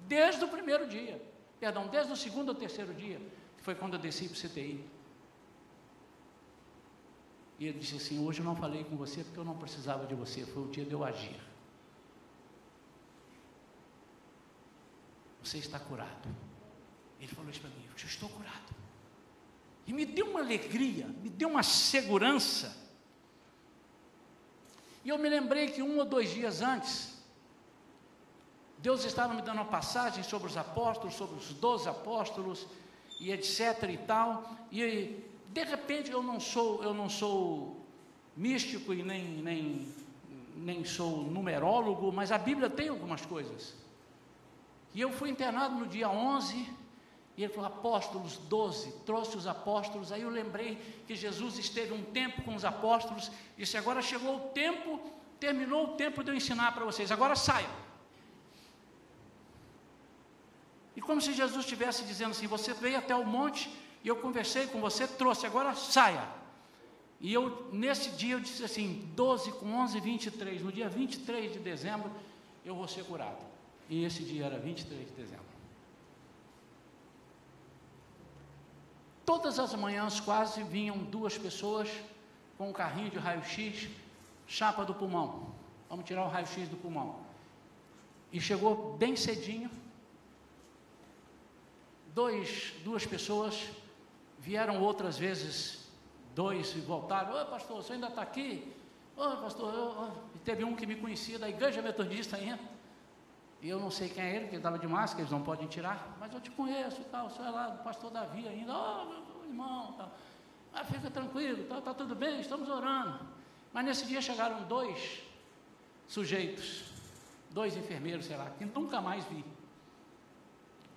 desde o primeiro dia, perdão, desde o segundo ou terceiro dia, que foi quando eu desci para o CTI. E ele disse assim: Hoje eu não falei com você porque eu não precisava de você, foi o dia de eu agir. Você está curado. Ele falou isso para mim: Eu estou curado. E me deu uma alegria, me deu uma segurança. E eu me lembrei que um ou dois dias antes, Deus estava me dando uma passagem sobre os apóstolos, sobre os doze apóstolos, e etc e tal. E de repente eu não sou, eu não sou místico e nem, nem, nem sou numerólogo, mas a Bíblia tem algumas coisas. E eu fui internado no dia 11, e ele falou, apóstolos 12, trouxe os apóstolos. Aí eu lembrei que Jesus esteve um tempo com os apóstolos, disse: agora chegou o tempo, terminou o tempo de eu ensinar para vocês, agora saiam. E como se Jesus estivesse dizendo assim: você veio até o monte, e eu conversei com você, trouxe, agora saia. E eu, nesse dia, eu disse assim: 12 com 11, 23, no dia 23 de dezembro, eu vou ser curado. E esse dia era 23 de dezembro. Todas as manhãs quase vinham duas pessoas com um carrinho de raio-x, chapa do pulmão. Vamos tirar o raio-x do pulmão. E chegou bem cedinho. Dois, duas pessoas vieram outras vezes, dois e voltaram. Oi, pastor, você ainda está aqui? Oi, pastor, eu, eu. Teve um que me conhecia da igreja metodista ainda. E eu não sei quem é ele, porque ele estava de máscara, eles não podem tirar, mas eu te conheço tal, o senhor é lá do pastor Davi ainda, oh, meu irmão, tal. Ah, fica tranquilo, está tá tudo bem, estamos orando. Mas nesse dia chegaram dois sujeitos, dois enfermeiros, sei lá, que nunca mais vi.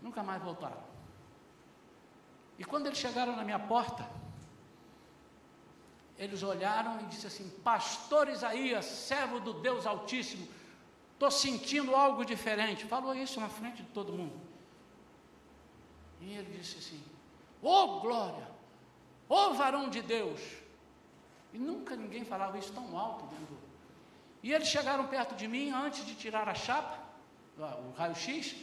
Nunca mais voltaram. E quando eles chegaram na minha porta, eles olharam e disseram assim: Pastor Isaías, servo do Deus Altíssimo, Estou sentindo algo diferente. Falou isso na frente de todo mundo. E ele disse assim: Ô oh, glória! Ô oh, varão de Deus! E nunca ninguém falava isso tão alto dentro. E eles chegaram perto de mim antes de tirar a chapa, o raio-x,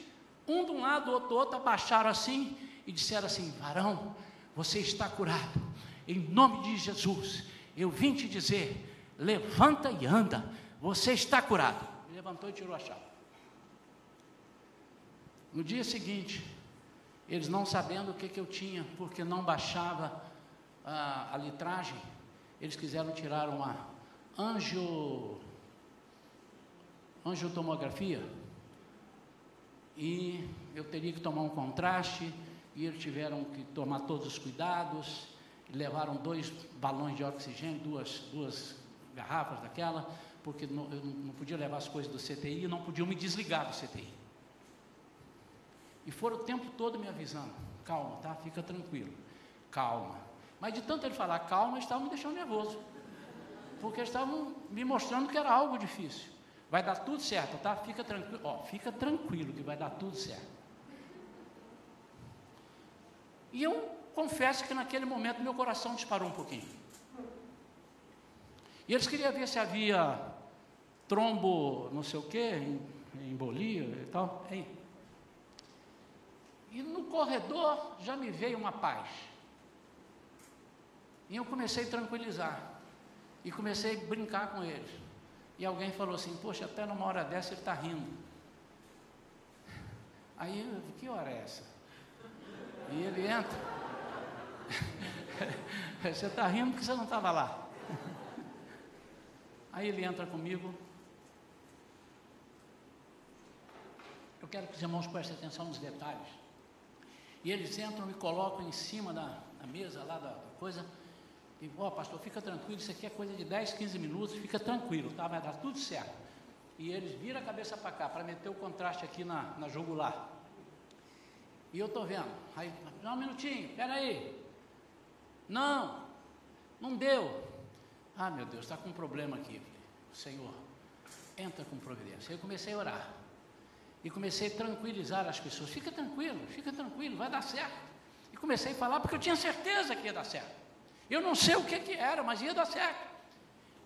um de um lado, outro do outro, abaixaram assim e disseram assim: Varão, você está curado, em nome de Jesus. Eu vim te dizer: levanta e anda, você está curado. Levantou e tirou a chapa. No dia seguinte, eles não sabendo o que, que eu tinha, porque não baixava a, a litragem, eles quiseram tirar uma angio, angiotomografia e eu teria que tomar um contraste e eles tiveram que tomar todos os cuidados, levaram dois balões de oxigênio, duas, duas garrafas daquela, porque não, eu não podia levar as coisas do CTI e não podiam me desligar do CTI. E foram o tempo todo me avisando, calma, tá? Fica tranquilo, calma. Mas de tanto ele falar calma, eles estavam me deixando nervoso. Porque eles estavam me mostrando que era algo difícil. Vai dar tudo certo, tá? Fica tranquilo, ó, fica tranquilo que vai dar tudo certo. E eu confesso que naquele momento meu coração disparou um pouquinho. E eles queriam ver se havia trombo, não sei o quê, embolia e tal. Aí, e no corredor já me veio uma paz. E eu comecei a tranquilizar. E comecei a brincar com eles. E alguém falou assim: Poxa, até numa hora dessa ele está rindo. Aí, que hora é essa? E ele entra. você está rindo porque você não estava lá. Aí ele entra comigo. Eu quero que os irmãos prestem atenção nos detalhes. E eles entram e colocam em cima da, da mesa lá da, da coisa. E, ó, oh, pastor, fica tranquilo, isso aqui é coisa de 10, 15 minutos, fica tranquilo, tá? Vai dar tudo certo. E eles viram a cabeça para cá, para meter o contraste aqui na, na jugular. E eu estou vendo. Aí, um minutinho, peraí. Não, não deu. Ah, meu Deus, está com um problema aqui. Senhor, entra com providência. Aí eu comecei a orar e comecei a tranquilizar as pessoas. Fica tranquilo, fica tranquilo, vai dar certo. E comecei a falar porque eu tinha certeza que ia dar certo. Eu não sei o que, que era, mas ia dar certo.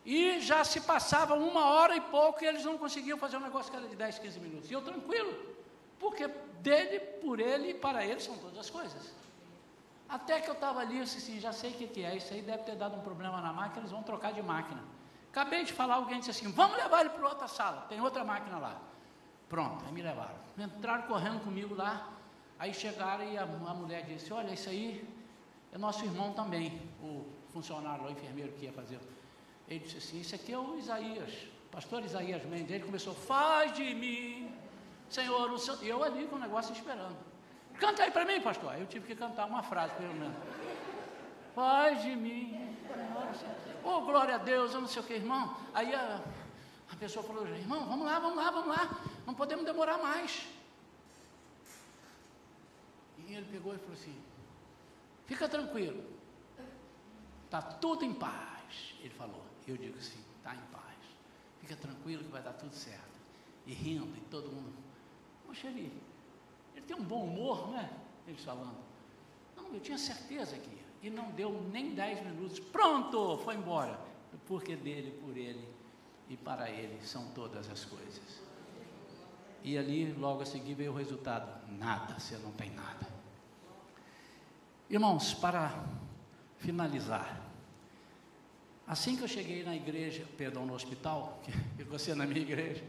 E já se passava uma hora e pouco e eles não conseguiam fazer um negócio que era de 10, 15 minutos. E eu tranquilo, porque dele, por ele e para ele são todas as coisas. Até que eu estava ali, eu disse assim, já sei o que, que é, isso aí deve ter dado um problema na máquina, eles vão trocar de máquina. Acabei de falar, alguém disse assim, vamos levar ele para outra sala, tem outra máquina lá. Pronto, aí me levaram. Entraram correndo comigo lá, aí chegaram e a, a mulher disse, olha, isso aí é nosso irmão também, o funcionário, o enfermeiro que ia fazer. Ele disse assim, isso aqui é o Isaías, pastor Isaías Mendes. Ele começou, faz de mim, Senhor, o. E eu ali com o negócio esperando. Canta aí para mim, pastor. Eu tive que cantar uma frase, pelo menos. Faz de mim, Oh, glória a Deus, eu não sei o que, irmão. Aí a, a pessoa falou, irmão, vamos lá, vamos lá, vamos lá, não podemos demorar mais. E ele pegou e falou assim: fica tranquilo, está tudo em paz. Ele falou, eu digo assim: está em paz, fica tranquilo que vai dar tudo certo. E rindo, e todo mundo, poxa, ele, ele tem um bom humor, né? Eles falando. Não, eu tinha certeza que ia. E não deu nem dez minutos, pronto, foi embora. Porque dele, por ele e para Ele são todas as coisas. E ali, logo a seguir, veio o resultado: nada, você não tem nada. Irmãos, para finalizar, assim que eu cheguei na igreja, perdão, no hospital, que você na minha igreja,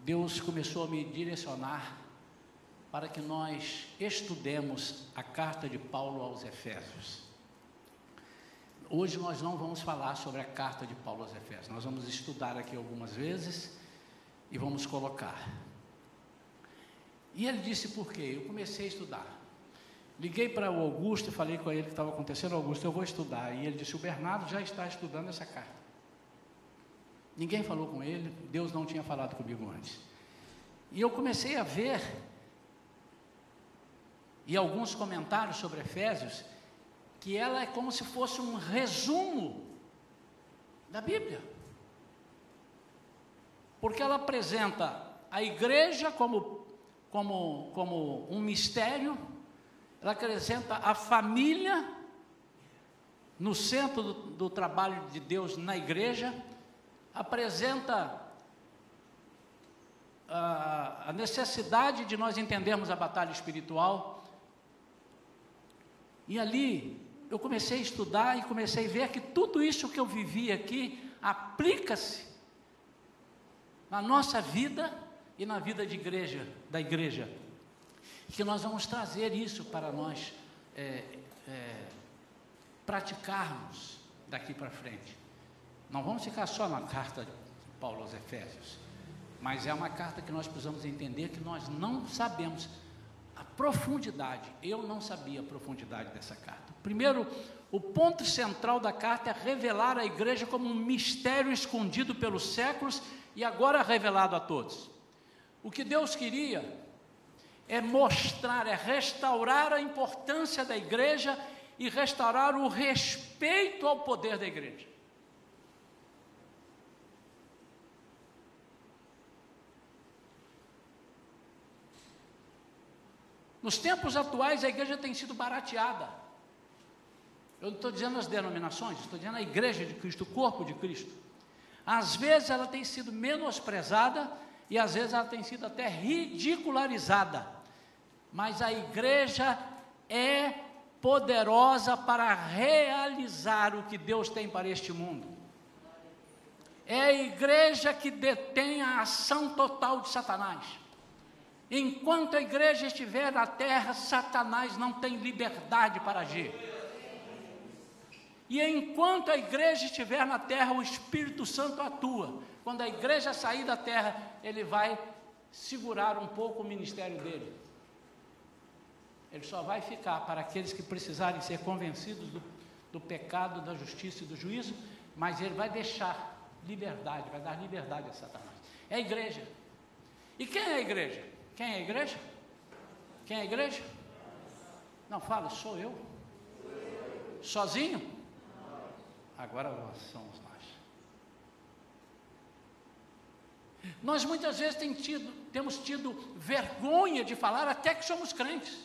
Deus começou a me direcionar para que nós estudemos a carta de Paulo aos Efésios. Hoje nós não vamos falar sobre a carta de Paulo aos Efésios, nós vamos estudar aqui algumas vezes e vamos colocar. E ele disse por quê? Eu comecei a estudar. Liguei para o Augusto e falei com ele o que estava acontecendo. Augusto, eu vou estudar. E ele disse: O Bernardo já está estudando essa carta. Ninguém falou com ele, Deus não tinha falado comigo antes. E eu comecei a ver, e alguns comentários sobre Efésios, que ela é como se fosse um resumo da Bíblia. Porque ela apresenta a igreja como, como, como um mistério, ela apresenta a família no centro do, do trabalho de Deus na igreja, apresenta a, a necessidade de nós entendermos a batalha espiritual. E ali eu comecei a estudar e comecei a ver que tudo isso que eu vivi aqui aplica-se na nossa vida e na vida de igreja, da igreja. Que nós vamos trazer isso para nós é, é, praticarmos daqui para frente. Não vamos ficar só na carta de Paulo aos Efésios, mas é uma carta que nós precisamos entender que nós não sabemos a profundidade. Eu não sabia a profundidade dessa carta. Primeiro, o ponto central da carta é revelar a igreja como um mistério escondido pelos séculos e agora revelado a todos. O que Deus queria é mostrar, é restaurar a importância da igreja e restaurar o respeito ao poder da igreja. Nos tempos atuais, a igreja tem sido barateada. Eu não estou dizendo as denominações, estou dizendo a igreja de Cristo, o corpo de Cristo. Às vezes ela tem sido menosprezada e às vezes ela tem sido até ridicularizada. Mas a igreja é poderosa para realizar o que Deus tem para este mundo. É a igreja que detém a ação total de Satanás. Enquanto a igreja estiver na terra, Satanás não tem liberdade para agir. E enquanto a igreja estiver na terra, o Espírito Santo atua. Quando a igreja sair da terra, ele vai segurar um pouco o ministério dele. Ele só vai ficar para aqueles que precisarem ser convencidos do, do pecado, da justiça e do juízo, mas ele vai deixar liberdade, vai dar liberdade a Satanás. É a igreja. E quem é a igreja? Quem é a igreja? Quem é a igreja? Não fala, sou eu. Sozinho? Agora somos nós. Nós muitas vezes tem tido, temos tido vergonha de falar até que somos crentes.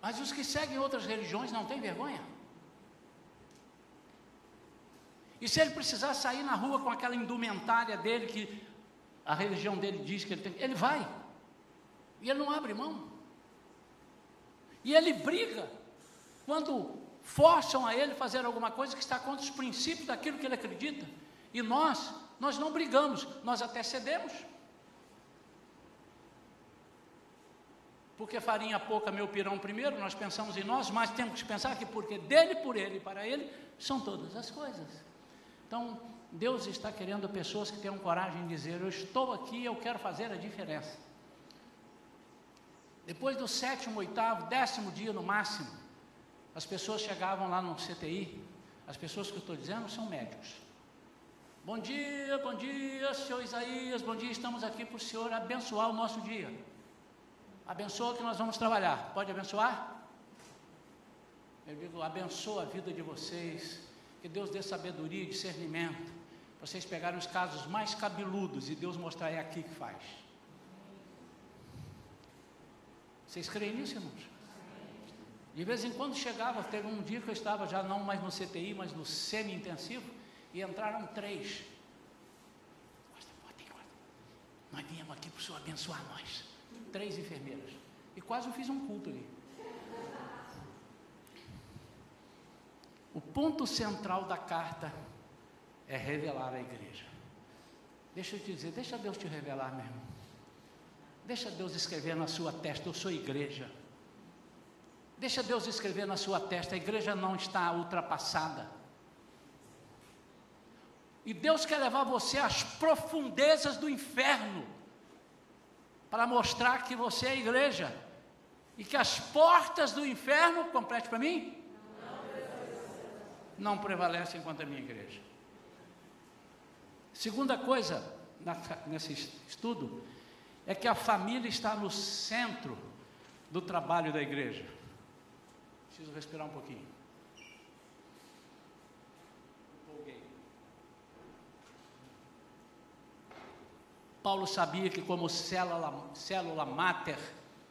Mas os que seguem outras religiões não têm vergonha? E se ele precisar sair na rua com aquela indumentária dele, que a religião dele diz que ele tem, ele vai. E ele não abre mão. E ele briga quando forçam a ele fazer alguma coisa que está contra os princípios daquilo que ele acredita. E nós, nós não brigamos, nós até cedemos. Porque farinha pouca, meu pirão primeiro, nós pensamos em nós, mas temos que pensar que porque dele, por ele e para ele, são todas as coisas. Então, Deus está querendo pessoas que tenham coragem de dizer: Eu estou aqui, eu quero fazer a diferença. Depois do sétimo, oitavo, décimo dia no máximo, as pessoas chegavam lá no CTI. As pessoas que eu estou dizendo são médicos. Bom dia, bom dia, senhor Isaías, bom dia, estamos aqui para o senhor abençoar o nosso dia. Abençoa que nós vamos trabalhar. Pode abençoar? Eu digo, abençoa a vida de vocês, que Deus dê sabedoria e discernimento. Para vocês pegarem os casos mais cabeludos e Deus mostrar é aqui que faz. Vocês creem nisso, irmãos? De vez em quando chegava, teve um dia que eu estava já não mais no CTI, mas no semi-intensivo, e entraram três. Nós viemos aqui para o Senhor abençoar nós. Três enfermeiras. E quase eu fiz um culto ali. O ponto central da carta é revelar a igreja. Deixa eu te dizer, deixa Deus te revelar, meu irmão. Deixa Deus escrever na sua testa, eu sou igreja. Deixa Deus escrever na sua testa, a igreja não está ultrapassada. E Deus quer levar você às profundezas do inferno, para mostrar que você é igreja, e que as portas do inferno, complete para mim, não prevalecem contra a minha igreja. Segunda coisa nesse estudo é que a família está no centro do trabalho da igreja. Preciso respirar um pouquinho. Paulo sabia que, como célula, célula máter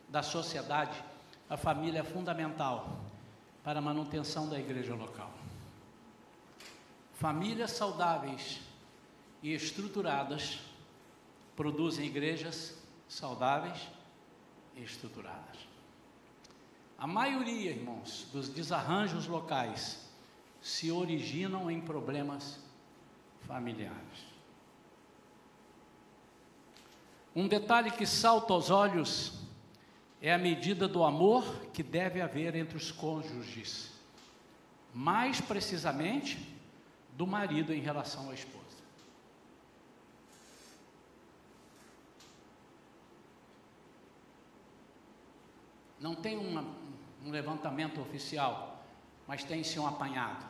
da sociedade, a família é fundamental para a manutenção da igreja local. Famílias saudáveis e estruturadas produzem igrejas saudáveis e estruturadas. A maioria, irmãos, dos desarranjos locais se originam em problemas familiares. Um detalhe que salta aos olhos é a medida do amor que deve haver entre os cônjuges, mais precisamente do marido em relação à esposa. Não tem uma, um levantamento oficial, mas tem-se um apanhado.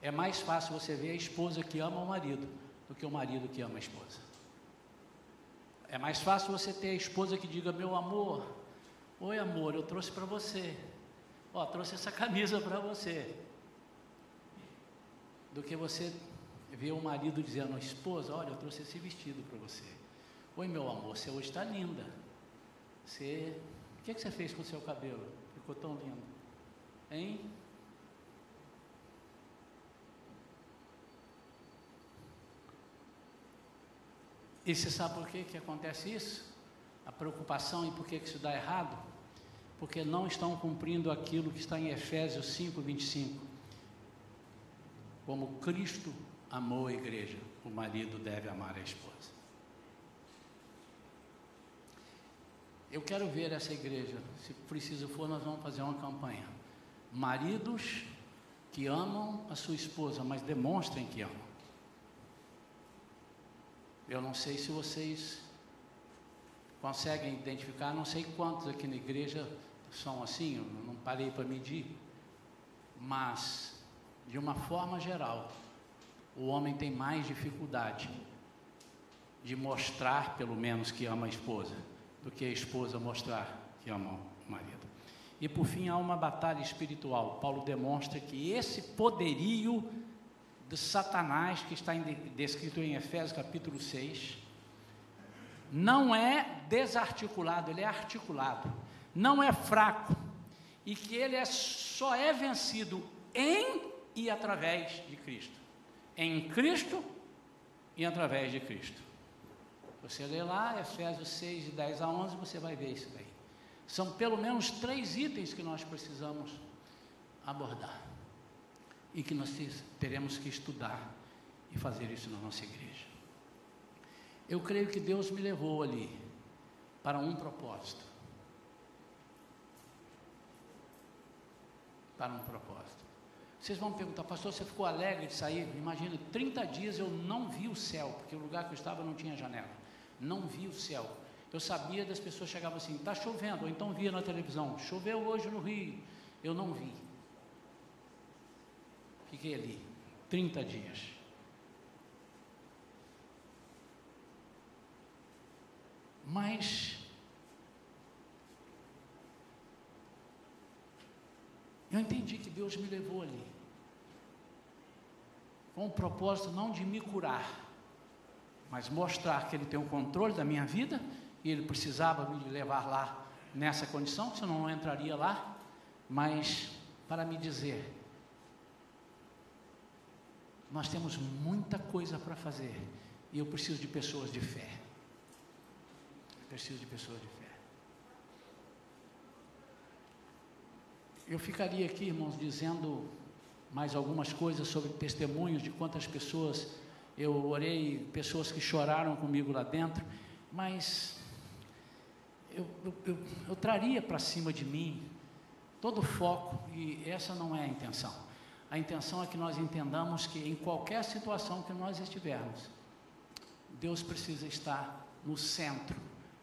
É mais fácil você ver a esposa que ama o marido do que o marido que ama a esposa. É mais fácil você ter a esposa que diga: Meu amor, oi amor, eu trouxe para você. Ó, trouxe essa camisa para você. Do que você ver o marido dizendo: Esposa, olha, eu trouxe esse vestido para você. Oi, meu amor, você hoje está linda. Você. O que, é que você fez com o seu cabelo? Ficou tão lindo. Hein? E você sabe por que, que acontece isso? A preocupação e por que, que isso dá errado? Porque não estão cumprindo aquilo que está em Efésios 5, 25. Como Cristo amou a igreja, o marido deve amar a esposa. Eu quero ver essa igreja, se preciso for, nós vamos fazer uma campanha. Maridos que amam a sua esposa, mas demonstrem que amam. Eu não sei se vocês conseguem identificar, não sei quantos aqui na igreja são assim, eu não parei para medir, mas de uma forma geral, o homem tem mais dificuldade de mostrar, pelo menos, que ama a esposa, do que a esposa mostrar que ama o marido. E por fim, há uma batalha espiritual. Paulo demonstra que esse poderio de Satanás, que está descrito em Efésios capítulo 6, não é desarticulado, ele é articulado, não é fraco, e que ele é, só é vencido em e através de Cristo. Em Cristo e através de Cristo. Você lê lá, Efésios 6, de 10 a 11, você vai ver isso daí. São pelo menos três itens que nós precisamos abordar e que nós teremos que estudar e fazer isso na nossa igreja. Eu creio que Deus me levou ali para um propósito. Para um propósito. Vocês vão perguntar, pastor, você ficou alegre de sair? Imagina, 30 dias eu não vi o céu, porque o lugar que eu estava não tinha janela. Não vi o céu. Eu sabia das pessoas chegavam assim, está chovendo, ou então via na televisão, choveu hoje no Rio. Eu não vi. Fiquei ali 30 dias. Mas eu entendi que Deus me levou ali com o propósito não de me curar, mas mostrar que Ele tem o controle da minha vida e Ele precisava me levar lá nessa condição, senão eu não entraria lá, mas para me dizer nós temos muita coisa para fazer e eu preciso de pessoas de fé. Eu preciso de pessoas de fé. Eu ficaria aqui, irmãos, dizendo mais algumas coisas sobre testemunhos de quantas pessoas eu orei, pessoas que choraram comigo lá dentro, mas eu, eu, eu, eu traria para cima de mim todo o foco, e essa não é a intenção. A intenção é que nós entendamos que em qualquer situação que nós estivermos, Deus precisa estar no centro,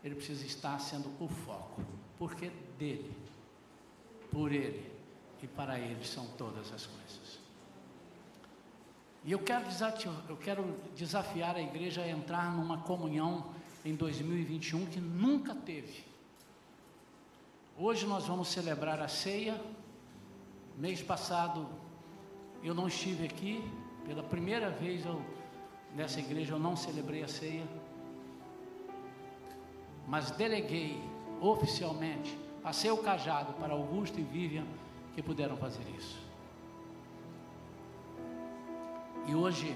Ele precisa estar sendo o foco, porque dele, por Ele e para Ele são todas as coisas. E eu quero, desafiar, eu quero desafiar a igreja a entrar numa comunhão em 2021 que nunca teve. Hoje nós vamos celebrar a ceia. Mês passado eu não estive aqui, pela primeira vez eu, nessa igreja eu não celebrei a ceia, mas deleguei oficialmente Passei o cajado para Augusto e Vivian que puderam fazer isso. E hoje,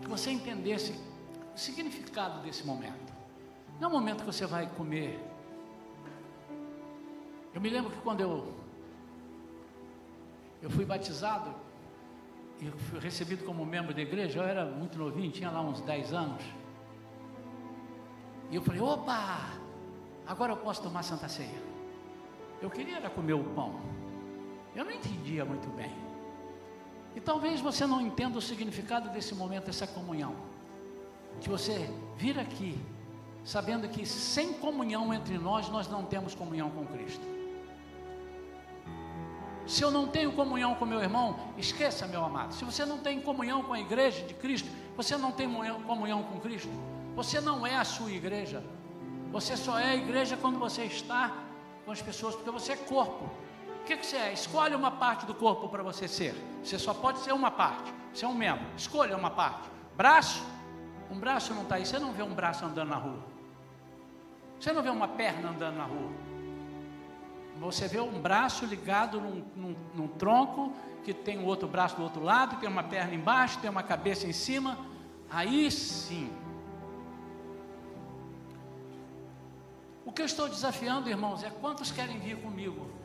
que você entendesse o significado desse momento. Não é um momento que você vai comer. Eu me lembro que quando eu eu fui batizado e fui recebido como membro da igreja, eu era muito novinho, tinha lá uns 10 anos. E eu falei: opa, agora eu posso tomar Santa Ceia. Eu queria era comer o pão. Eu não entendia muito bem. E talvez você não entenda o significado desse momento, dessa comunhão. Que você vir aqui sabendo que sem comunhão entre nós, nós não temos comunhão com Cristo. Se eu não tenho comunhão com meu irmão, esqueça, meu amado. Se você não tem comunhão com a igreja de Cristo, você não tem comunhão com Cristo. Você não é a sua igreja. Você só é a igreja quando você está com as pessoas, porque você é corpo. O que, que você é? Escolhe uma parte do corpo para você ser. Você só pode ser uma parte. Você é um membro. Escolha uma parte. Braço. Um braço não está aí. Você não vê um braço andando na rua. Você não vê uma perna andando na rua. Você vê um braço ligado num, num, num tronco, que tem um outro braço do outro lado, tem uma perna embaixo, tem uma cabeça em cima. Aí sim. O que eu estou desafiando, irmãos, é quantos querem vir comigo?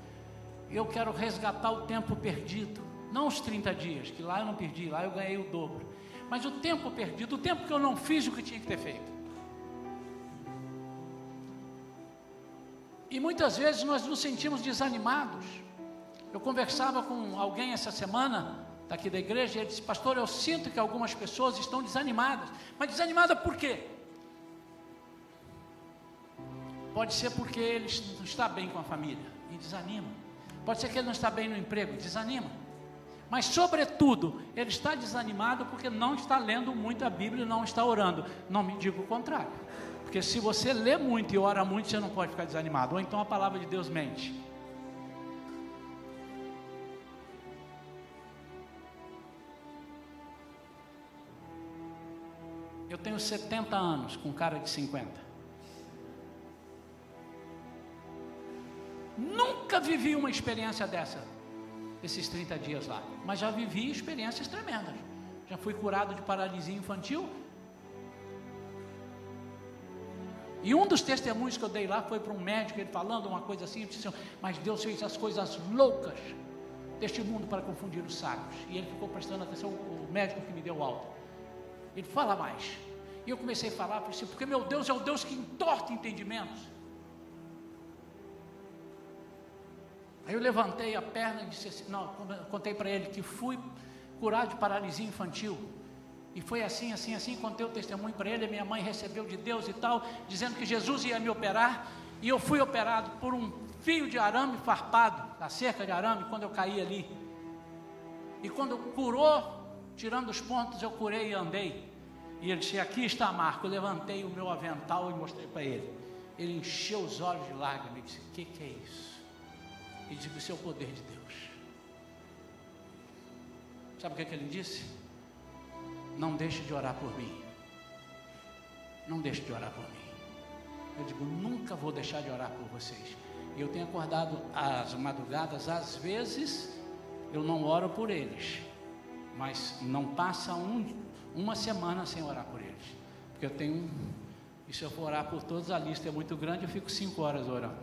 Eu quero resgatar o tempo perdido, não os 30 dias, que lá eu não perdi, lá eu ganhei o dobro. Mas o tempo perdido, o tempo que eu não fiz o que tinha que ter feito. E muitas vezes nós nos sentimos desanimados. Eu conversava com alguém essa semana, daqui da igreja, e ele disse: Pastor, eu sinto que algumas pessoas estão desanimadas. Mas desanimada por quê? Pode ser porque ele não está bem com a família e desanima. Pode ser que ele não está bem no emprego, desanima. Mas, sobretudo, ele está desanimado porque não está lendo muito a Bíblia e não está orando. Não me diga o contrário. Porque se você lê muito e ora muito, você não pode ficar desanimado. Ou então a palavra de Deus mente. Eu tenho 70 anos com cara de 50. Nunca vivi uma experiência dessa, esses 30 dias lá. Mas já vivi experiências tremendas. Já fui curado de paralisia infantil E um dos testemunhos que eu dei lá foi para um médico, ele falando uma coisa assim, disse assim, mas Deus fez as coisas loucas deste mundo para confundir os sábios. E ele ficou prestando atenção, o médico que me deu alta. Ele fala mais. E eu comecei a falar, assim, porque meu Deus é o Deus que entorta entendimentos. Aí eu levantei a perna e disse assim, não, contei para ele que fui curado de paralisia infantil. E foi assim, assim, assim, contei o testemunho para ele, minha mãe recebeu de Deus e tal, dizendo que Jesus ia me operar, e eu fui operado por um fio de arame farpado, na cerca de arame, quando eu caí ali. E quando curou, tirando os pontos, eu curei e andei. E ele disse: Aqui está Marco. Eu levantei o meu avental e mostrei para ele. Ele encheu os olhos de lágrimas e disse: O que, que é isso? E disse: Isso é o poder de Deus. Sabe o que, que ele disse? não deixe de orar por mim. Não deixe de orar por mim. Eu digo, nunca vou deixar de orar por vocês. E eu tenho acordado às madrugadas, às vezes eu não oro por eles, mas não passa um, uma semana sem orar por eles. Porque eu tenho, e se eu for orar por todos, a lista é muito grande, eu fico cinco horas orando.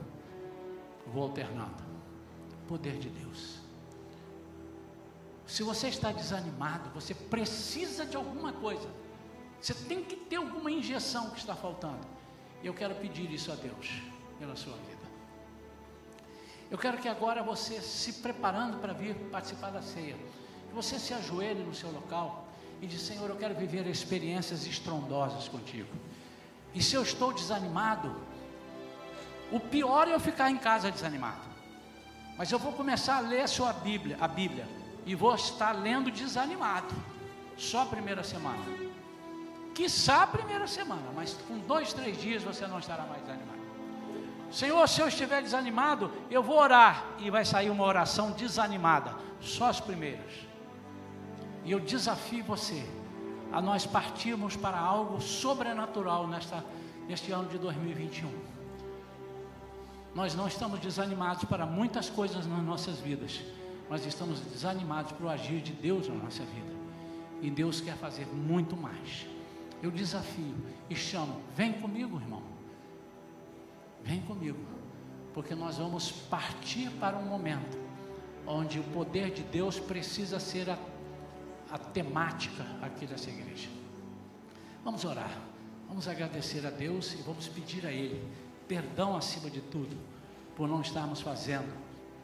Vou alternando. Poder de Deus. Se você está desanimado, você precisa de alguma coisa. Você tem que ter alguma injeção que está faltando. Eu quero pedir isso a Deus pela sua vida. Eu quero que agora você, se preparando para vir participar da ceia, que você se ajoelhe no seu local e diz: Senhor, eu quero viver experiências estrondosas contigo. E se eu estou desanimado, o pior é eu ficar em casa desanimado. Mas eu vou começar a ler a sua Bíblia, a Bíblia e vou estar lendo desanimado. Só a primeira semana. Quiçá a primeira semana, mas com dois, três dias você não estará mais desanimado. Senhor, se eu estiver desanimado, eu vou orar e vai sair uma oração desanimada, só as primeiras. E eu desafio você a nós partirmos para algo sobrenatural nesta, neste ano de 2021. Nós não estamos desanimados para muitas coisas nas nossas vidas, mas estamos desanimados para o agir de Deus na nossa vida. E Deus quer fazer muito mais. Eu desafio e chamo: vem comigo, irmão. Vem comigo, porque nós vamos partir para um momento onde o poder de Deus precisa ser a, a temática aqui dessa igreja. Vamos orar, vamos agradecer a Deus e vamos pedir a Ele perdão acima de tudo, por não estarmos fazendo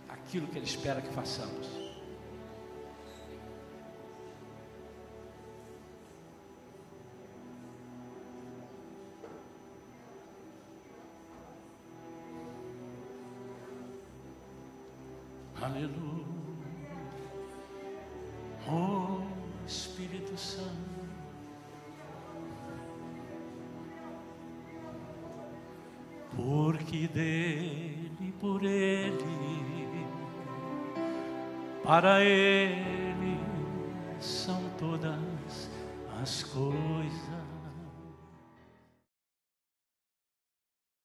aquilo que Ele espera que façamos. Aleluia. Oh Espírito Santo. Porque dele, por ele, para ele são todas as coisas.